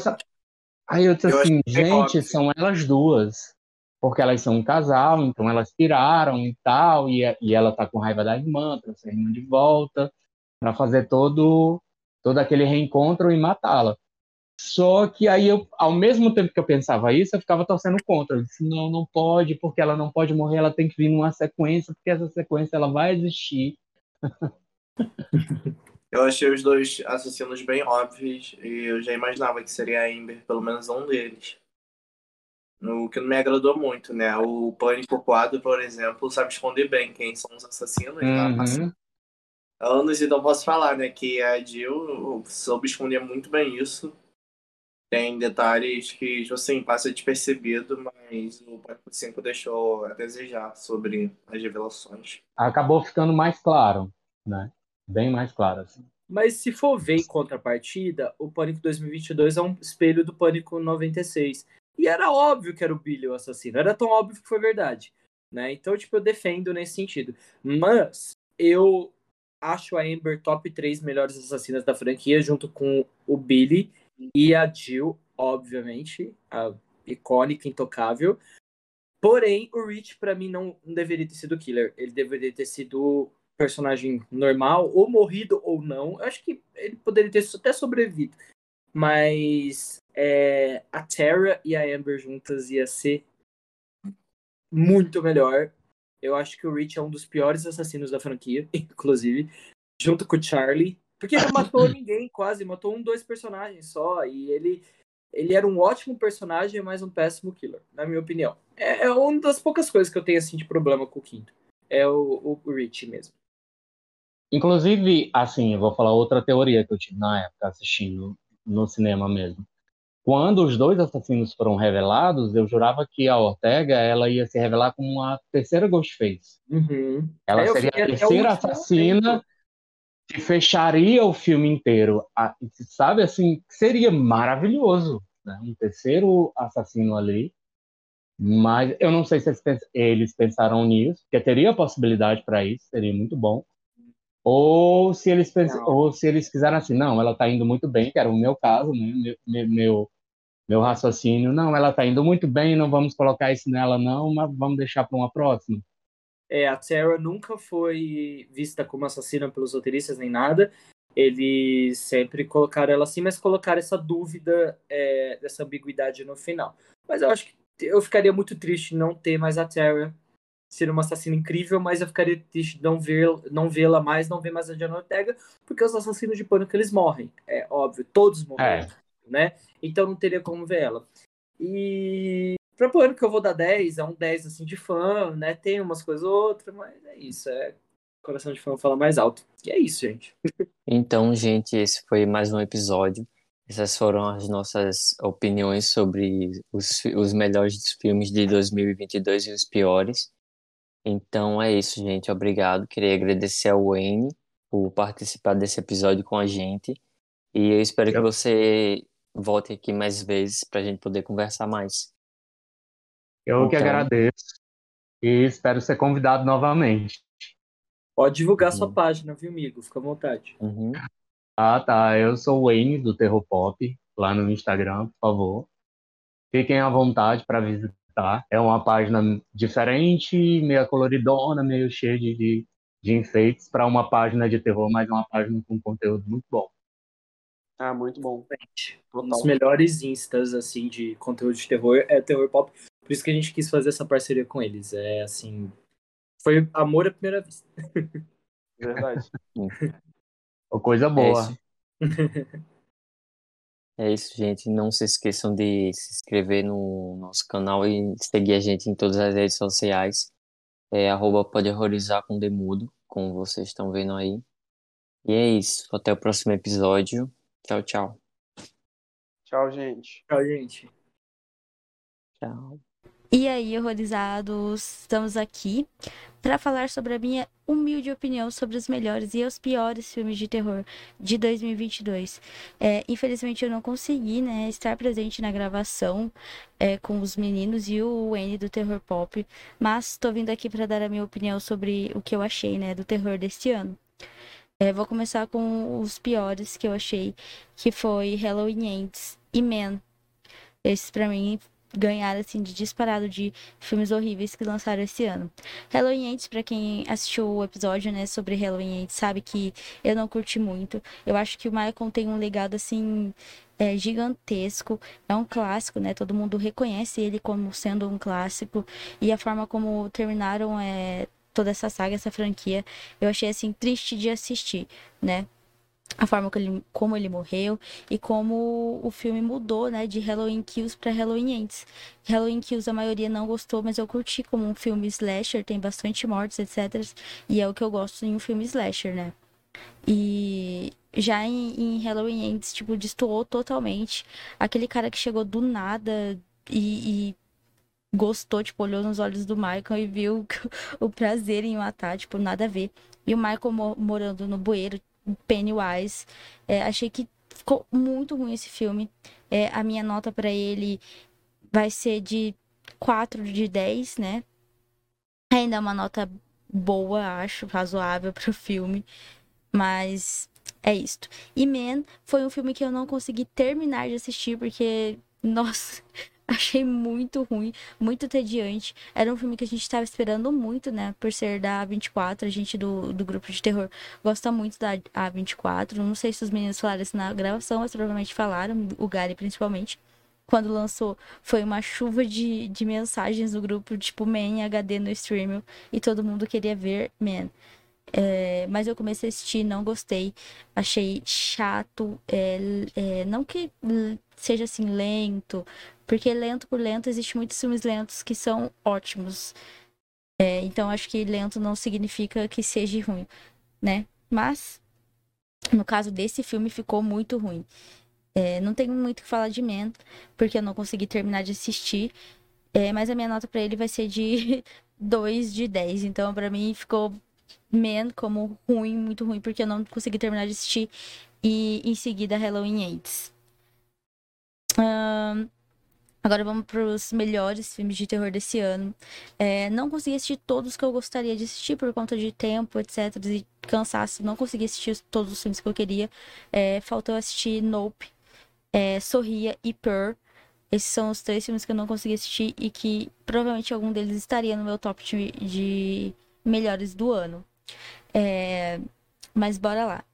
aí eu disse eu assim, gente, são elas duas porque elas são um casal, então elas piraram e tal, e, e ela tá com raiva da irmã, trouxe a irmã de volta, para fazer todo, todo aquele reencontro e matá-la. Só que aí, eu, ao mesmo tempo que eu pensava isso, eu ficava torcendo contra. Eu disse, não, não pode, porque ela não pode morrer, ela tem que vir numa sequência, porque essa sequência ela vai existir. Eu achei os dois assassinos bem óbvios e eu já imaginava que seria a Amber, pelo menos um deles o que não me agradou muito, né? O Pânico 4, por exemplo, sabe esconder bem quem são os assassinos. Uhum. Anos e não posso falar, né? Que a Jill soube esconder muito bem isso. Tem detalhes que, tipo assim, passa despercebido, mas o Pânico 5 deixou a desejar sobre as revelações. Acabou ficando mais claro, né? Bem mais claro, assim. Mas se for ver em contrapartida, o Pânico 2022 é um espelho do Pânico 96 e era óbvio que era o Billy o assassino. Era tão óbvio que foi verdade. Né? Então, tipo, eu defendo nesse sentido. Mas eu acho a Amber top 3 melhores assassinas da franquia, junto com o Billy e a Jill, obviamente, a icônica, intocável. Porém, o Rich, para mim, não, deveria ter sido killer. Ele deveria ter sido personagem normal, ou morrido ou não. Eu acho que ele poderia ter até sobrevivido. Mas é, a Terra e a Amber juntas ia ser muito melhor. Eu acho que o Rich é um dos piores assassinos da franquia, inclusive, junto com o Charlie. Porque ele matou ninguém, quase, matou um, dois personagens só. E ele ele era um ótimo personagem, mas um péssimo killer, na minha opinião. É, é uma das poucas coisas que eu tenho assim de problema com o quinto. É o, o Rich mesmo. Inclusive, assim, eu vou falar outra teoria que eu tive na época assistindo no cinema mesmo. Quando os dois assassinos foram revelados, eu jurava que a Ortega ela ia se revelar como a terceira Ghostface. Uhum. Ela É, seria a terceira assassina momento. Que fecharia o filme inteiro. Sabe, assim, seria maravilhoso, né? Um terceiro assassino ali. Mas eu não sei se eles pens- eles pensaram nisso, porque teria possibilidade para isso, seria muito bom. Ou se eles pens... Não. ou se eles fizeram assim, não, ela está indo muito bem, que era o meu caso, né? Meu, meu, meu, meu raciocínio, não, ela está indo muito bem, não vamos colocar isso nela, não, mas vamos deixar para uma próxima. É, a Sarah nunca foi vista como assassina pelos roteiristas nem nada. Eles sempre colocaram ela assim, mas colocaram essa dúvida, é, dessa ambiguidade no final. Mas eu acho que eu ficaria muito triste não ter mais a Sarah ser uma assassina incrível, mas eu ficaria triste não ver, não vê-la mais, não ver mais a Diana Ortega, porque os assassinos de pânico eles morrem, é óbvio, todos morreram, É, né? Então não teria como ver ela. E pra pânico eu vou dar 10, é um 10 assim de fã, né? Tem umas coisas ou outras, mas é isso, é coração de fã fala mais alto. E é isso, gente. Então, gente, esse foi mais um episódio. Essas foram as nossas opiniões sobre os, os melhores filmes de 2022 e os piores. Então é isso, gente. Obrigado. Queria agradecer ao Wayne por participar desse episódio com a gente. E eu espero que você volte aqui mais vezes para a gente poder conversar mais. Eu que agradeço e espero ser convidado novamente. Pode divulgar sua Uhum. página, viu, amigo? Fica à vontade. Uhum. Ah, tá. Eu sou o Wayne do Terror Pop, lá no Instagram, por favor. Fiquem à vontade para visitar. É uma página diferente, meio coloridona, meio cheia de, de, de enfeites para uma página de terror, mas é uma página com conteúdo muito bom. Ah, muito bom. Um dos melhores instas, assim, de conteúdo de terror é terror pop. Por isso que a gente quis fazer essa parceria com eles. É, assim... Foi amor à primeira vista. Verdade. Coisa É boa. isso. É isso, gente. Não se esqueçam de se inscrever no nosso canal e seguir a gente em todas as redes sociais. É arroba pode horrorizar com demudo, como vocês estão vendo aí. E é isso. Até o próximo episódio. Tchau, tchau. Tchau, gente. Tchau, gente. Tchau. E aí, horrorizados, estamos aqui para falar sobre a minha humilde opinião sobre os melhores e os piores filmes de terror de 2022. É, infelizmente, eu não consegui né, estar presente na gravação é, com os meninos e o N do Terror Pop, mas estou vindo aqui para dar a minha opinião sobre o que eu achei né, do terror deste ano. É, vou começar com os piores que eu achei, que foi Halloween Ends e Man. Esses, para mim, ganharam assim de disparado de filmes horríveis que lançaram esse ano. Halloween Ends, pra quem assistiu o episódio, né, sobre Halloween Ends, sabe que eu não curti muito. Eu acho que o Michael tem um legado assim é, gigantesco, é um clássico, né? Todo mundo reconhece ele como sendo um clássico e a forma como terminaram é toda essa saga, essa franquia, eu achei assim triste de assistir, né? A forma que ele, como ele morreu e como o filme mudou, né, de Halloween Kills para Halloween Ends. Halloween Kills a maioria não gostou, mas eu curti como um filme slasher, tem bastante mortes, etc. E é o que eu gosto em um filme slasher, né? E já em, em Halloween Ends, tipo, destoou totalmente. Aquele cara que chegou do nada e, e gostou, tipo, olhou nos olhos do Michael e viu o prazer em matar, tipo, nada a ver. E o Michael mo- morando no bueiro, Pennywise. É, achei que ficou muito ruim esse filme. É, a minha nota pra ele vai ser de 4 de 10, né? Ainda é uma nota boa, acho, razoável pro filme. Mas é isto. E Man foi um filme que eu não consegui terminar de assistir porque, nossa, achei muito ruim, muito tediante. Era um filme que a gente estava esperando muito, né? Por ser da A24, a gente do, do grupo de terror gosta muito da A24. Não sei se os meninos falaram isso na gravação, mas provavelmente falaram, o Gary principalmente. Quando lançou, foi uma chuva de, de mensagens no grupo, tipo, Man HD no streaming, e todo mundo queria ver Man. É, mas eu comecei a assistir, não gostei. Achei chato. É, é, não que seja assim lento, porque lento por lento existe muitos filmes lentos que são ótimos. É, então acho que lento não significa que seja ruim, né? Mas no caso desse filme ficou muito ruim. É, não tenho muito o que falar de Man, porque eu não consegui terminar de assistir. É, mas a minha nota para ele vai ser de 2 de 10. Então, para mim, ficou Man como ruim, muito ruim, porque eu não consegui terminar de assistir. E em seguida, Halloween Aids. Um, agora vamos para os melhores filmes de terror desse ano. É, não consegui assistir todos que eu gostaria de assistir por conta de tempo, etc. E cansaço. Não consegui assistir todos os filmes que eu queria. É, faltou assistir Nope, é, Sorria e Purr. Esses são os três filmes que eu não consegui assistir e que provavelmente algum deles estaria no meu top de, de melhores do ano. É, mas bora lá.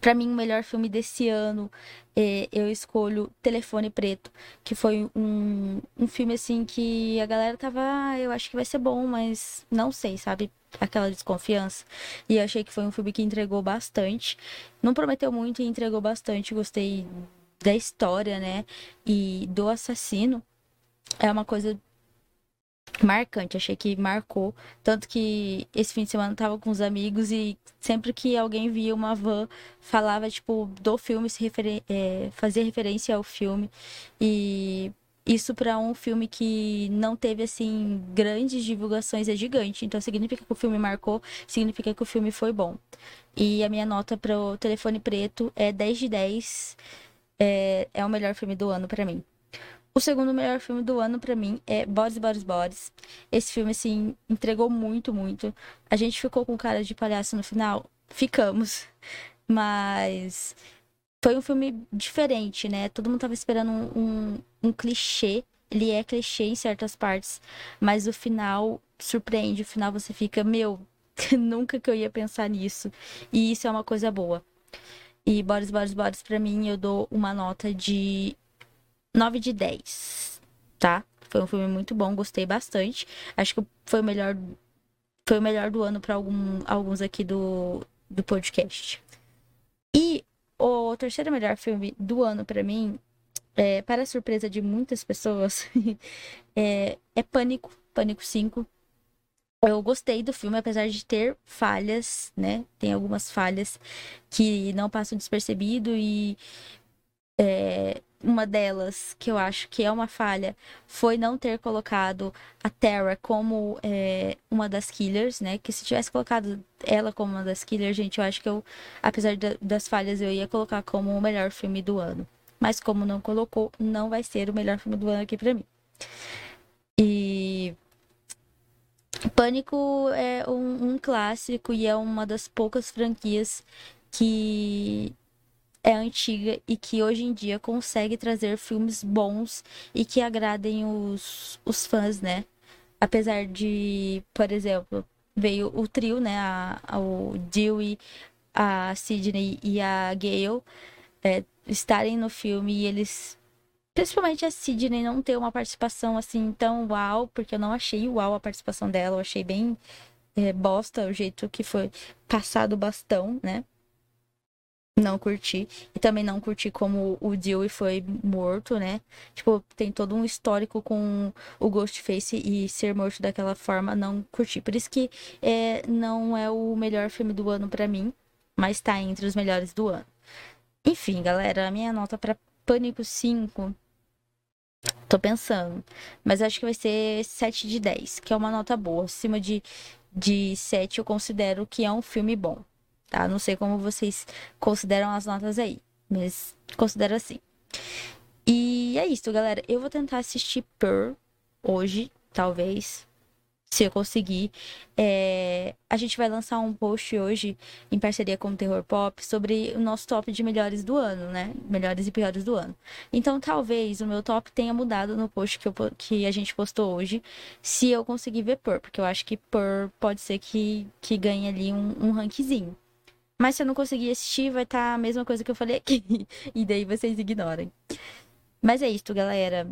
Para mim, o melhor filme desse ano, é, eu escolho Telefone Preto, que foi um, um filme assim que a galera tava, ah, eu acho que vai ser bom, mas não sei, sabe? Aquela desconfiança. E eu achei que foi um filme que entregou bastante. Não prometeu muito e entregou bastante. Gostei da história, né? E do assassino. É uma coisa marcante, achei que marcou. Tanto que esse fim de semana eu tava com os amigos e sempre que alguém via uma van, falava, tipo, do filme, se referen é, fazia referência ao filme. E isso para um filme que não teve, assim, grandes divulgações é gigante. Então significa que o filme marcou, significa que o filme foi bom. E a minha nota para o Telefone Preto é 10 de 10. É, é o melhor filme do ano para mim. O segundo melhor filme do ano para mim é Bodies, Bodies, Bodies. Esse filme, assim, entregou muito, muito. A gente ficou com cara de palhaço no final? Ficamos. Mas foi um filme diferente, né? Todo mundo tava esperando um, um, um clichê. Ele é clichê em certas partes, mas o final surpreende. O final você fica, meu, nunca que eu ia pensar nisso. E isso é uma coisa boa. E Boris, Boris, Boris, pra mim, eu dou uma nota de 9 de 10, tá? Foi um filme muito bom, gostei bastante. Acho que foi o melhor, foi o melhor do ano para algum, alguns aqui do, do podcast. E o terceiro melhor filme do ano para mim, é, para surpresa de muitas pessoas, é, é Pânico, Pânico 5. Eu gostei do filme, apesar de ter falhas, né? Tem algumas falhas que não passam despercebido e é, uma delas, que eu acho que é uma falha, foi não ter colocado a Terra como é, uma das killers, né? Que se tivesse colocado ela como uma das killers, gente, eu acho que eu, apesar das falhas, eu ia colocar como o melhor filme do ano. Mas como não colocou, não vai ser o melhor filme do ano aqui pra mim. E. Pânico é um, um clássico e é uma das poucas franquias que é antiga e que hoje em dia consegue trazer filmes bons e que agradem os, os fãs, né? Apesar de, por exemplo, veio o trio, né? A, a, o Dewey, a Sidney e a Gale é, estarem no filme e eles. Principalmente a Sidney não ter uma participação assim tão uau, porque eu não achei uau a participação dela, eu achei bem é, bosta o jeito que foi passado o bastão, né? Não curti. E também não curti como o Dewey foi morto, né? Tipo, tem todo um histórico com o Ghostface e ser morto daquela forma, não curti. Por isso que é, não é o melhor filme do ano para mim, mas tá entre os melhores do ano. Enfim, galera, a minha nota para Pânico 5 Tô pensando. Mas acho que vai ser 7 de 10, que é uma nota boa. Acima de, de 7 eu considero que é um filme bom tá? Não sei como vocês consideram as notas aí, mas considero assim. E é isso, galera. Eu vou tentar assistir Per hoje, talvez se eu conseguir. É... A gente vai lançar um post hoje, em parceria com o Terror Pop, sobre o nosso top de melhores do ano, né? Melhores e piores do ano. Então, talvez o meu top tenha mudado no post que, eu, que a gente postou hoje, se eu conseguir ver Pur, porque eu acho que Pur pode ser que, que ganhe ali um, um rankzinho. Mas se eu não conseguir assistir, vai estar tá a mesma coisa que eu falei aqui. e daí vocês ignorem. Mas é isso, galera.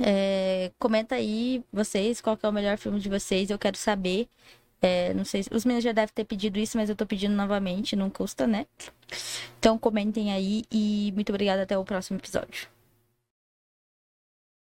É, comenta aí vocês qual é o melhor filme de vocês. Eu quero saber. É, não sei, os meninos já devem ter pedido isso, mas eu tô pedindo novamente, não custa, né? Então comentem aí e muito obrigada até o próximo episódio.